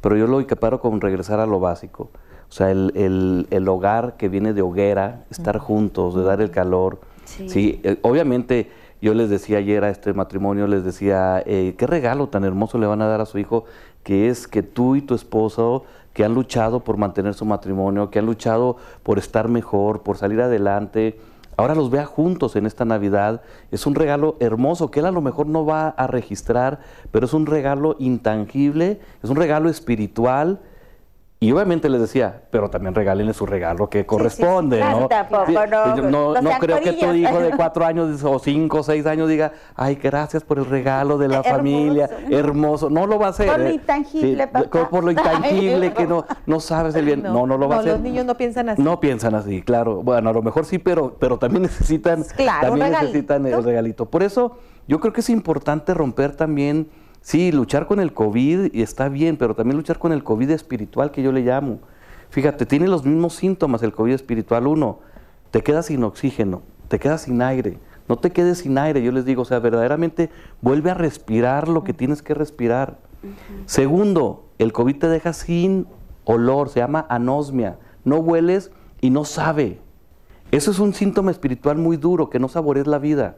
pero yo lo equiparo con regresar a lo básico. O sea, el, el, hogar que viene de hoguera, estar juntos, de dar el calor. Sí, eh, obviamente yo les decía ayer a este matrimonio, les decía, eh, qué regalo tan hermoso le van a dar a su hijo, que es que tú y tu esposo, que han luchado por mantener su matrimonio, que han luchado por estar mejor, por salir adelante, ahora los vea juntos en esta Navidad. Es un regalo hermoso que él a lo mejor no va a registrar, pero es un regalo intangible, es un regalo espiritual y obviamente les decía, pero también regálenle su regalo que corresponde, ¿no? no, no, creo que tu hijo de cuatro años o cinco o seis años diga, ay, gracias por el regalo de la familia, hermoso. No lo va a hacer. Por lo ¿eh? intangible, Por lo intangible que no, no sabes el bien. No, no, lo va a hacer. Los niños no piensan así. No piensan así, claro. Bueno, a lo mejor sí, pero, pero también necesitan, también necesitan el regalito. Por eso yo creo que es importante romper también Sí, luchar con el COVID está bien, pero también luchar con el COVID espiritual que yo le llamo. Fíjate, tiene los mismos síntomas el COVID espiritual. Uno, te quedas sin oxígeno, te quedas sin aire. No te quedes sin aire, yo les digo, o sea, verdaderamente vuelve a respirar lo que tienes que respirar. Segundo, el COVID te deja sin olor, se llama anosmia. No hueles y no sabe. Eso es un síntoma espiritual muy duro, que no saborees la vida,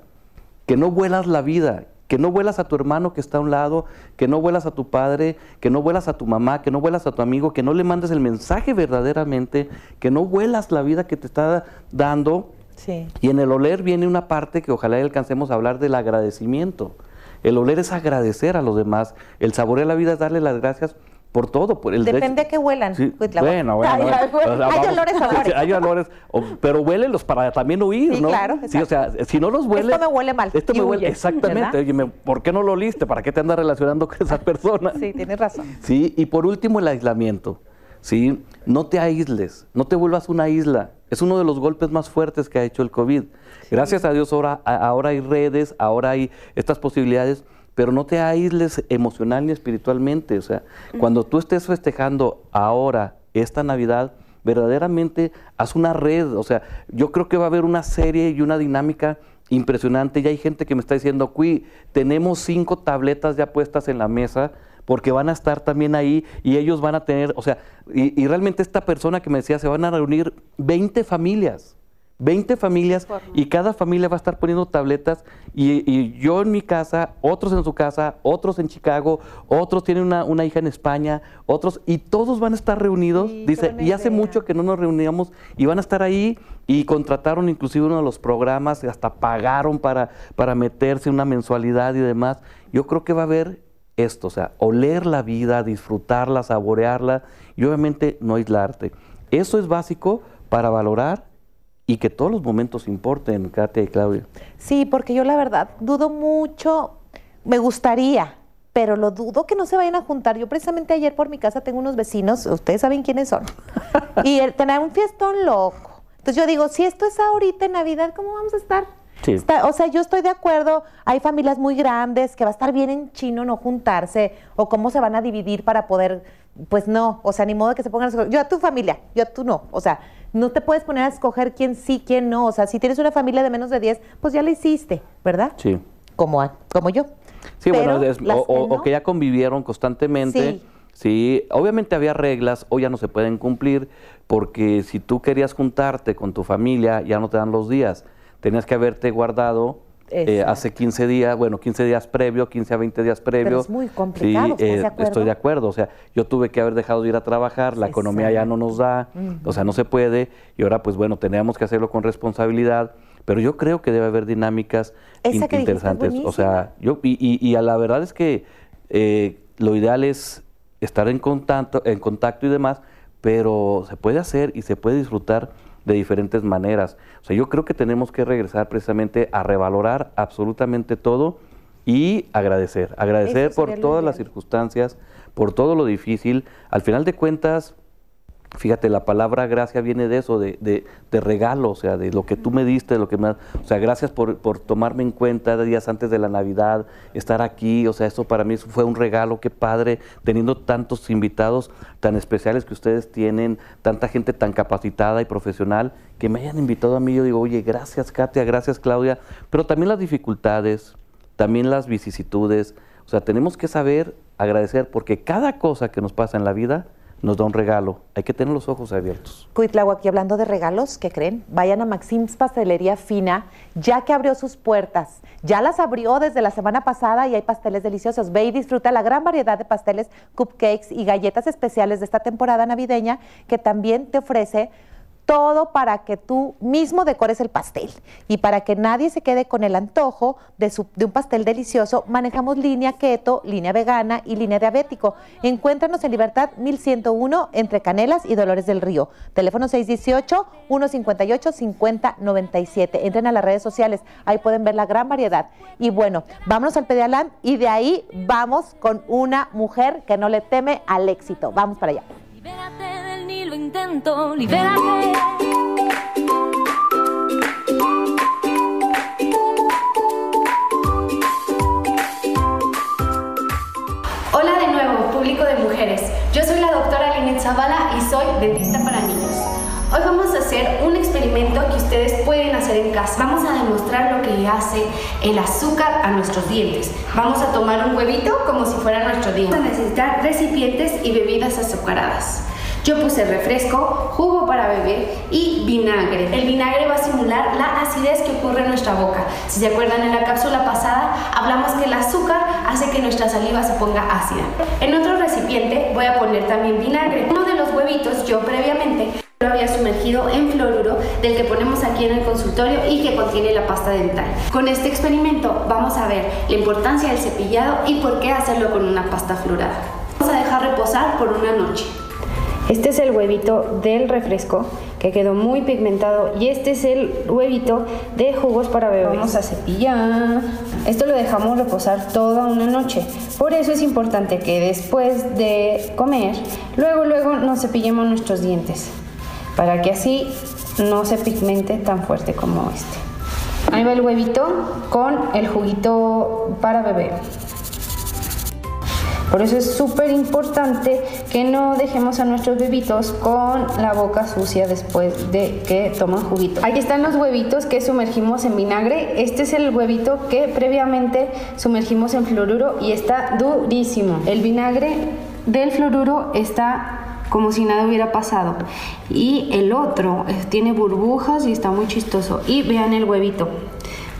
que no vuelas la vida, que no vuelas a tu hermano que está a un lado, que no vuelas a tu padre, que no vuelas a tu mamá, que no vuelas a tu amigo, que no le mandes el mensaje verdaderamente, que no vuelas la vida que te está dando. Y en el oler viene una parte que ojalá alcancemos a hablar del agradecimiento. El oler es agradecer a los demás, el saborear la vida es darle las gracias por todo. Por el Depende de que huelan. Pues bueno, bueno. Hay, olores, olores. Hay olores, pero huélelos para también huir, sí, ¿no? Claro, sí, o sea, si no los huele... Esto me huele mal. Esto me huele, exactamente. Oye, ¿por qué no lo oliste? ¿Para qué te andas relacionando con esa persona? Sí, tienes razón. Sí, y por último el aislamiento. ¿sí? No te aísles, no te vuelvas una isla. Es uno de los golpes más fuertes que ha hecho el COVID. Gracias a Dios ahora, ahora hay redes, ahora hay estas posibilidades pero no te aísles emocional ni espiritualmente. O sea, cuando tú estés festejando ahora esta Navidad, verdaderamente haz una red. O sea, yo creo que va a haber una serie y una dinámica impresionante. Ya hay gente que me está diciendo, Cui, tenemos cinco tabletas ya puestas en la mesa porque van a estar también ahí y ellos van a tener, o sea, y, y realmente esta persona que me decía, se van a reunir 20 familias. 20 familias y cada familia va a estar poniendo tabletas y, yo en mi casa, otros en su casa, otros en Chicago, otros tienen una, hija en España, otros y todos van a estar reunidos, dice, y hace mucho que no nos reuníamos y van a estar ahí y contrataron inclusive uno de los programas, hasta pagaron para, para meterse una mensualidad y demás. Yo creo que va a haber esto, o sea, oler la vida, disfrutarla, saborearla y obviamente no aislarte. Eso es básico para valorar y que todos los momentos importen, Katia y Claudia. Sí, porque yo la verdad dudo mucho, me gustaría, pero lo dudo que no se vayan a juntar. Yo precisamente ayer por mi casa tengo unos vecinos, ustedes saben quiénes son, y el, tener un fiestón loco. Entonces yo digo, si esto es ahorita en Navidad, ¿cómo vamos a estar? o sea, yo estoy de acuerdo, hay familias muy grandes que va a estar bien en chino no juntarse o cómo se van a dividir para poder, pues no, o sea, ni modo que se pongan a Yo a tu familia, yo a tú no, o sea, no te puedes poner a escoger quién sí, quién no, o sea, si tienes una familia de menos de 10, pues ya la hiciste, ¿verdad? Sí. Como, como yo. Sí, bueno, o, que ya convivieron constantemente. Sí. obviamente había reglas, hoy ya no se pueden cumplir, porque si tú querías juntarte con tu familia, ya no te dan los días. Tenías que haberte guardado eh, hace 15 días, bueno, 15 días previo, 15 a 20 días previo. Pero es muy complicado, sí, eh, Estoy de acuerdo, o sea, yo tuve que haber dejado de ir a trabajar, la economía ya no nos da, o sea, no se puede, y ahora pues bueno, teníamos que hacerlo con responsabilidad, pero yo creo que debe haber dinámicas interesantes, o sea, yo, y, y, a la verdad es que eh, lo ideal es estar en contacto, en contacto y demás, pero se puede hacer y se puede disfrutar de diferentes maneras. O sea, yo creo que tenemos que regresar precisamente a revalorar absolutamente todo y agradecer. Agradecer por todas las circunstancias, por todo lo difícil. Al final de cuentas, Fíjate, la palabra gracia viene de eso, de, de, regalo, o sea, de lo que tú me diste, de lo que me... O sea, gracias por, por, tomarme en cuenta días antes de la Navidad, estar aquí, o sea, eso para mí fue un regalo, qué padre, teniendo tantos invitados tan especiales que ustedes tienen, tanta gente tan capacitada y profesional, que me hayan invitado a mí, yo digo, oye, gracias Katia, gracias Claudia, pero también las dificultades, también las vicisitudes, o sea, tenemos que saber agradecer, porque cada cosa que nos pasa en la vida, nos da un regalo. Hay que tener los ojos abiertos. Cuitlago, aquí hablando de regalos, ¿qué creen? Vayan a Maxim's Pastelería Fina, ya que abrió sus puertas. Ya las abrió desde la semana pasada y hay pasteles deliciosos. Ve y disfruta la gran variedad de pasteles, cupcakes y galletas especiales de esta temporada navideña que también te ofrece todo para que tú mismo decores el pastel. Y para que nadie se quede con el antojo de, un pastel delicioso, manejamos línea keto, línea vegana y línea diabético. Encuéntranos en Libertad 1101 entre Canelas y Dolores del Río. Teléfono 618-158-5097. Entren a las redes sociales, ahí pueden ver la gran variedad. Y bueno, vámonos al Pedialand y de ahí vamos con una mujer que no le teme al éxito. Vamos para allá lo intento, libérate. Hola de nuevo, público de mujeres. Yo soy la doctora Linet Zavala y soy dentista para niños. Hoy vamos a hacer un experimento que ustedes pueden hacer en casa. Vamos a demostrar lo que hace el azúcar a nuestros dientes. Vamos a tomar un huevito como si fuera nuestro diente. Vamos a necesitar recipientes y bebidas azucaradas. Yo puse refresco, jugo para beber y vinagre. El vinagre va a simular la acidez que ocurre en nuestra boca. Si se acuerdan en la cápsula pasada, hablamos que el azúcar hace que nuestra saliva se ponga ácida. En otro recipiente voy a poner también vinagre. Uno de los huevitos yo previamente lo había sumergido en fluoruro del que ponemos aquí en el consultorio y que contiene la pasta dental. Con este experimento vamos a ver la importancia del cepillado y por qué hacerlo con una pasta fluorada. Vamos a dejar reposar por una noche. Este es el huevito del refresco que quedó muy pigmentado y este es el huevito de jugos para bebés. Vamos a cepillar. Esto lo dejamos reposar toda una noche. Por eso es importante que después de comer, luego luego nos cepillemos nuestros dientes para que así no se pigmente tan fuerte como este. Ahí va el huevito con el juguito para bebé. Por eso es súper importante que no dejemos a nuestros bebitos con la boca sucia después de que toman juguito. Aquí están los huevitos que sumergimos en vinagre. Este es el huevito que previamente sumergimos en fluoruro y está durísimo. El vinagre del fluoruro está como si nada hubiera pasado. Y el otro tiene burbujas y está muy chistoso. Y vean el huevito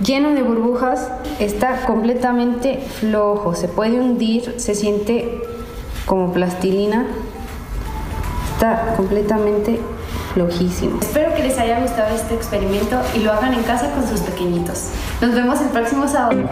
lleno de burbujas, está completamente flojo, se puede hundir, se siente como plastilina, está completamente flojísimo. Espero que les haya gustado este experimento y lo hagan en casa con sus pequeñitos. Nos vemos el próximo sábado.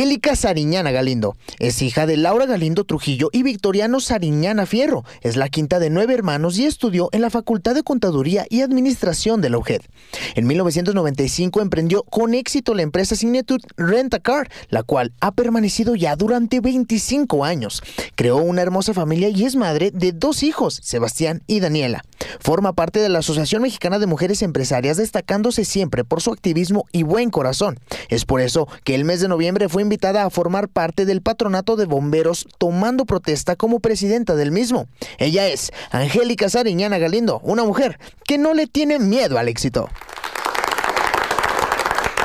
Angélica Sariñana Galindo es hija de Laura Galindo Trujillo y Victoriano Sariñana Fierro. Es la quinta de nueve hermanos y estudió en la Facultad de Contaduría y Administración de la UGED. En 1995 emprendió con éxito la empresa Signature Rent a Car, la cual ha permanecido ya durante 25 años. Creó una hermosa familia y es madre de dos hijos, Sebastián y Daniela. Forma parte de la Asociación Mexicana de Mujeres Empresarias, destacándose siempre por su activismo y buen corazón. Es por eso que el mes de noviembre fue invitada a formar parte del patronato de bomberos tomando protesta como presidenta del mismo. Ella es Angélica Sariñana Galindo, una mujer que no le tiene miedo al éxito.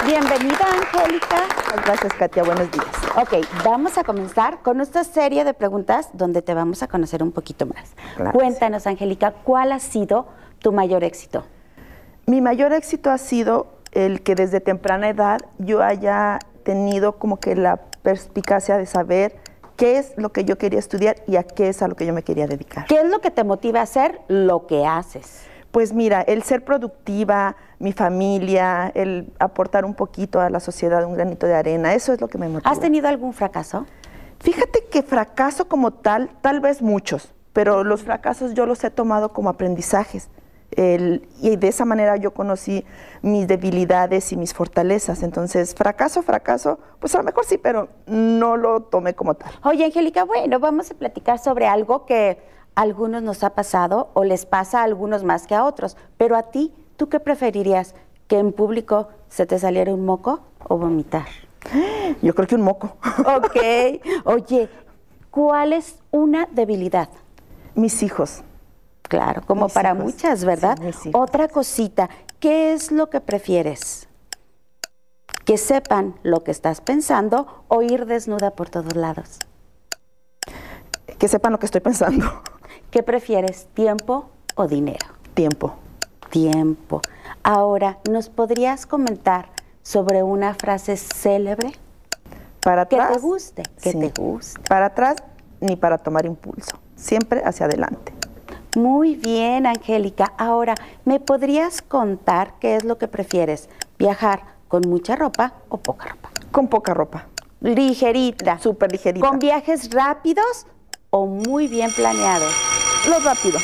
Bienvenida, Angélica. Gracias, Katia. Buenos días. Ok, vamos a comenzar con esta serie de preguntas donde te vamos a conocer un poquito más. Cuéntanos, Angélica, ¿cuál ha sido tu mayor éxito? Mi mayor éxito ha sido el que desde temprana edad yo haya tenido como que la perspicacia de saber qué es lo que yo quería estudiar y a qué es a lo que yo me quería dedicar. ¿Qué es lo que te motiva a hacer lo que haces? Pues mira, el ser productiva, mi familia, el aportar un poquito a la sociedad, un granito de arena, eso es lo que me motiva. ¿Has tenido algún fracaso? Fíjate que fracaso como tal, tal vez muchos, pero los fracasos yo los he tomado como aprendizajes y de esa manera yo conocí mis debilidades y mis fortalezas. Entonces, fracaso, fracaso, pues a lo mejor sí, pero no lo tomé como tal. Oye, Angélica, bueno, vamos a platicar sobre algo que a algunos nos ha pasado o les pasa a algunos más que a otros. Pero a ti, ¿tú qué preferirías? ¿Que en público se te saliera un moco o vomitar? Yo creo que un moco. Ok. Oye, ¿cuál es una debilidad? Mis hijos. Claro, como para muchas, ¿verdad? Otra cosita, ¿qué es lo que prefieres? Que sepan lo que estás pensando o ir desnuda por todos lados. Que sepan lo que estoy pensando. ¿Qué prefieres, tiempo o dinero? Tiempo. Tiempo. Ahora, ¿nos podrías comentar sobre una frase célebre? Para atrás. Que te guste, que te guste. Para atrás ni para tomar impulso, siempre hacia adelante. Muy bien, Angélica. Ahora, ¿me podrías contar qué es lo que prefieres? ¿Viajar con mucha ropa o poca ropa? Con poca ropa. Ligerita. Súper ligerita. ¿Con viajes rápidos o muy bien planeados? Lo rápido.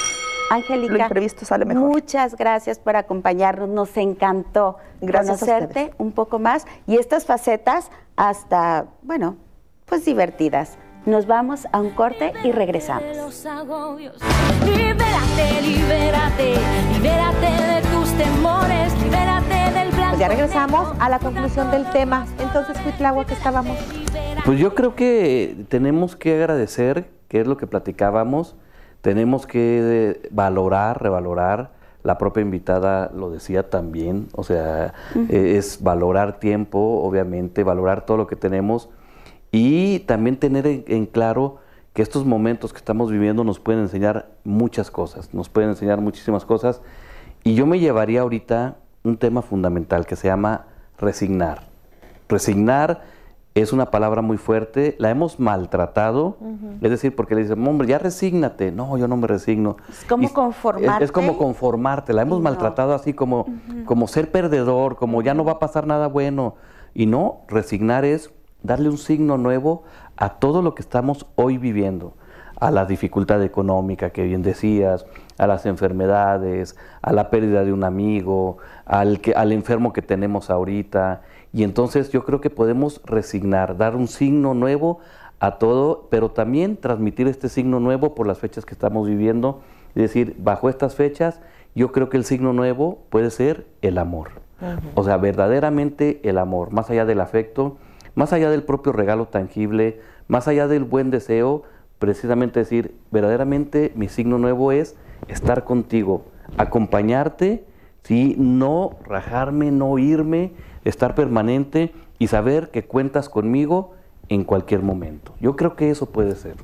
Angélica, lo imprevisto sale mejor. Muchas gracias por acompañarnos. Nos encantó conocerte un poco más y estas facetas hasta, bueno, pues divertidas. Nos vamos a un corte y regresamos. Libérate, libérate, libérate de tus temores, libérate del blanco. Pues ya regresamos a la conclusión del tema. Entonces, agua que estábamos. Pues yo creo que tenemos que agradecer, que es lo que platicábamos, tenemos que valorar, revalorar. La propia invitada lo decía también, o sea, es valorar tiempo, obviamente, valorar todo lo que tenemos y también tener en, claro que estos momentos que estamos viviendo nos pueden enseñar muchas cosas, nos pueden enseñar muchísimas cosas. Y yo me llevaría ahorita un tema fundamental que se llama resignar. Resignar es una palabra muy fuerte, la hemos maltratado, es decir, porque le dicen, hombre, ya resígnate. No, yo no me resigno. Es como conformarte. Es, como conformarte, la hemos maltratado así como, como ser perdedor, como ya no va a pasar nada bueno. Y no, resignar es darle un signo nuevo a todo lo que estamos hoy viviendo, a la dificultad económica que bien decías, a las enfermedades, a la pérdida de un amigo, al, que, al enfermo que tenemos ahorita. Y entonces yo creo que podemos resignar, dar un signo nuevo a todo, pero también transmitir este signo nuevo por las fechas que estamos viviendo. Es decir, bajo estas fechas, yo creo que el signo nuevo puede ser el amor. O sea, verdaderamente el amor, más allá del afecto, más allá del propio regalo tangible, más allá del buen deseo, precisamente decir, verdaderamente mi signo nuevo es estar contigo, acompañarte, ¿sí? no rajarme, no irme, estar permanente y saber que cuentas conmigo en cualquier momento. Yo creo que eso puede ser.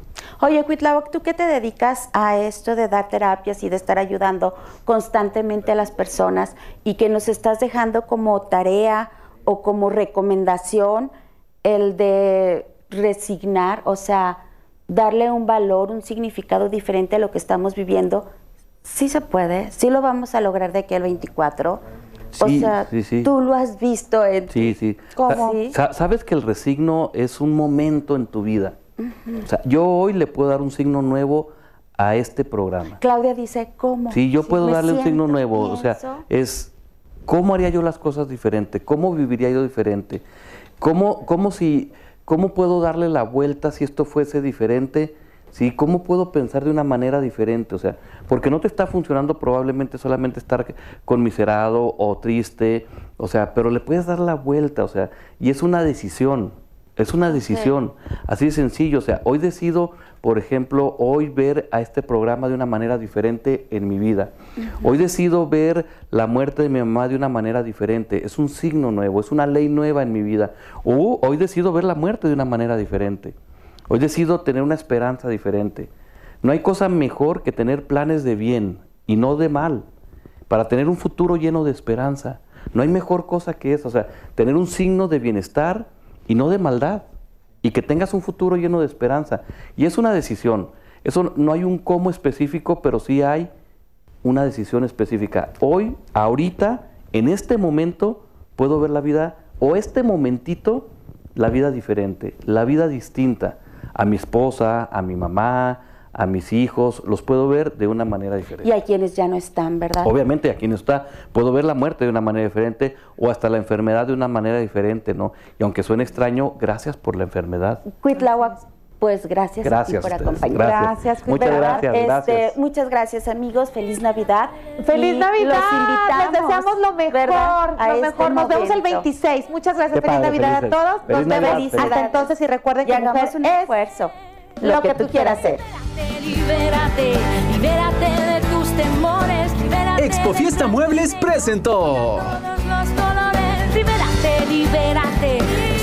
Oye, Cuitlaoc, ¿tú qué te dedicas a esto de dar terapias y de estar ayudando constantemente a las personas y que nos estás dejando como tarea o como recomendación el de resignar, o sea, darle un valor, un significado diferente a lo que estamos viviendo, sí se puede, sí lo vamos a lograr de aquí al 24. o sea, tú lo has visto en... Sí, sí. ¿Cómo? Sabes que el resigno es un momento en tu vida. O sea, yo hoy le puedo dar un signo nuevo a este programa. Claudia dice, ¿cómo? Sí, yo puedo darle un signo nuevo. O sea, es cómo haría yo las cosas diferente, cómo viviría yo diferente, cómo, cómo, si, cómo puedo darle la vuelta si esto fuese diferente ¿sí? ¿Cómo puedo pensar de una manera diferente? O sea, porque no te está funcionando probablemente solamente estar conmiserado o triste, o sea, pero le puedes dar la vuelta, o sea, y es una decisión, es una decisión, así de sencillo, o sea, hoy decido, por ejemplo, hoy ver a este programa de una manera diferente en mi vida. Hoy decido ver la muerte de mi mamá de una manera diferente, es un signo nuevo, es una ley nueva en mi vida. O hoy decido ver la muerte de una manera diferente. Hoy decido tener una esperanza diferente. No hay cosa mejor que tener planes de bien y no de mal, para tener un futuro lleno de esperanza. No hay mejor cosa que eso, o sea, tener un signo de bienestar y no de maldad, y que tengas un futuro lleno de esperanza. Y es una decisión. Eso no hay un cómo específico, pero sí hay una decisión específica. Hoy, ahorita, en este momento, puedo ver la vida, o este momentito, la vida diferente, la vida distinta a mi esposa, a mi mamá, a mis hijos, los puedo ver de una manera diferente. Y a quienes ya no están, ¿verdad? Obviamente, a quienes está, puedo ver la muerte de una manera diferente o hasta la enfermedad de una manera diferente, ¿no? Y aunque suene extraño, gracias por la enfermedad. Cuitláhuac, pues gracias, gracias por acompañarnos. Gracias. Muchas gracias, este, gracias. Muchas gracias, amigos. Feliz Navidad. Feliz Navidad. Los invitamos. Les deseamos lo mejor. lo este mejor. Nos vemos el 26. Muchas gracias. feliz Navidad a todos. Feliz Nos vemos hasta entonces y recuerden que mujer un esfuerzo lo, que, tú quieras hacer. Libérate, libérate, libérate de tus temores. Libérate Expo Fiesta Muebles presentó. Todos los colores, libérate, libérate.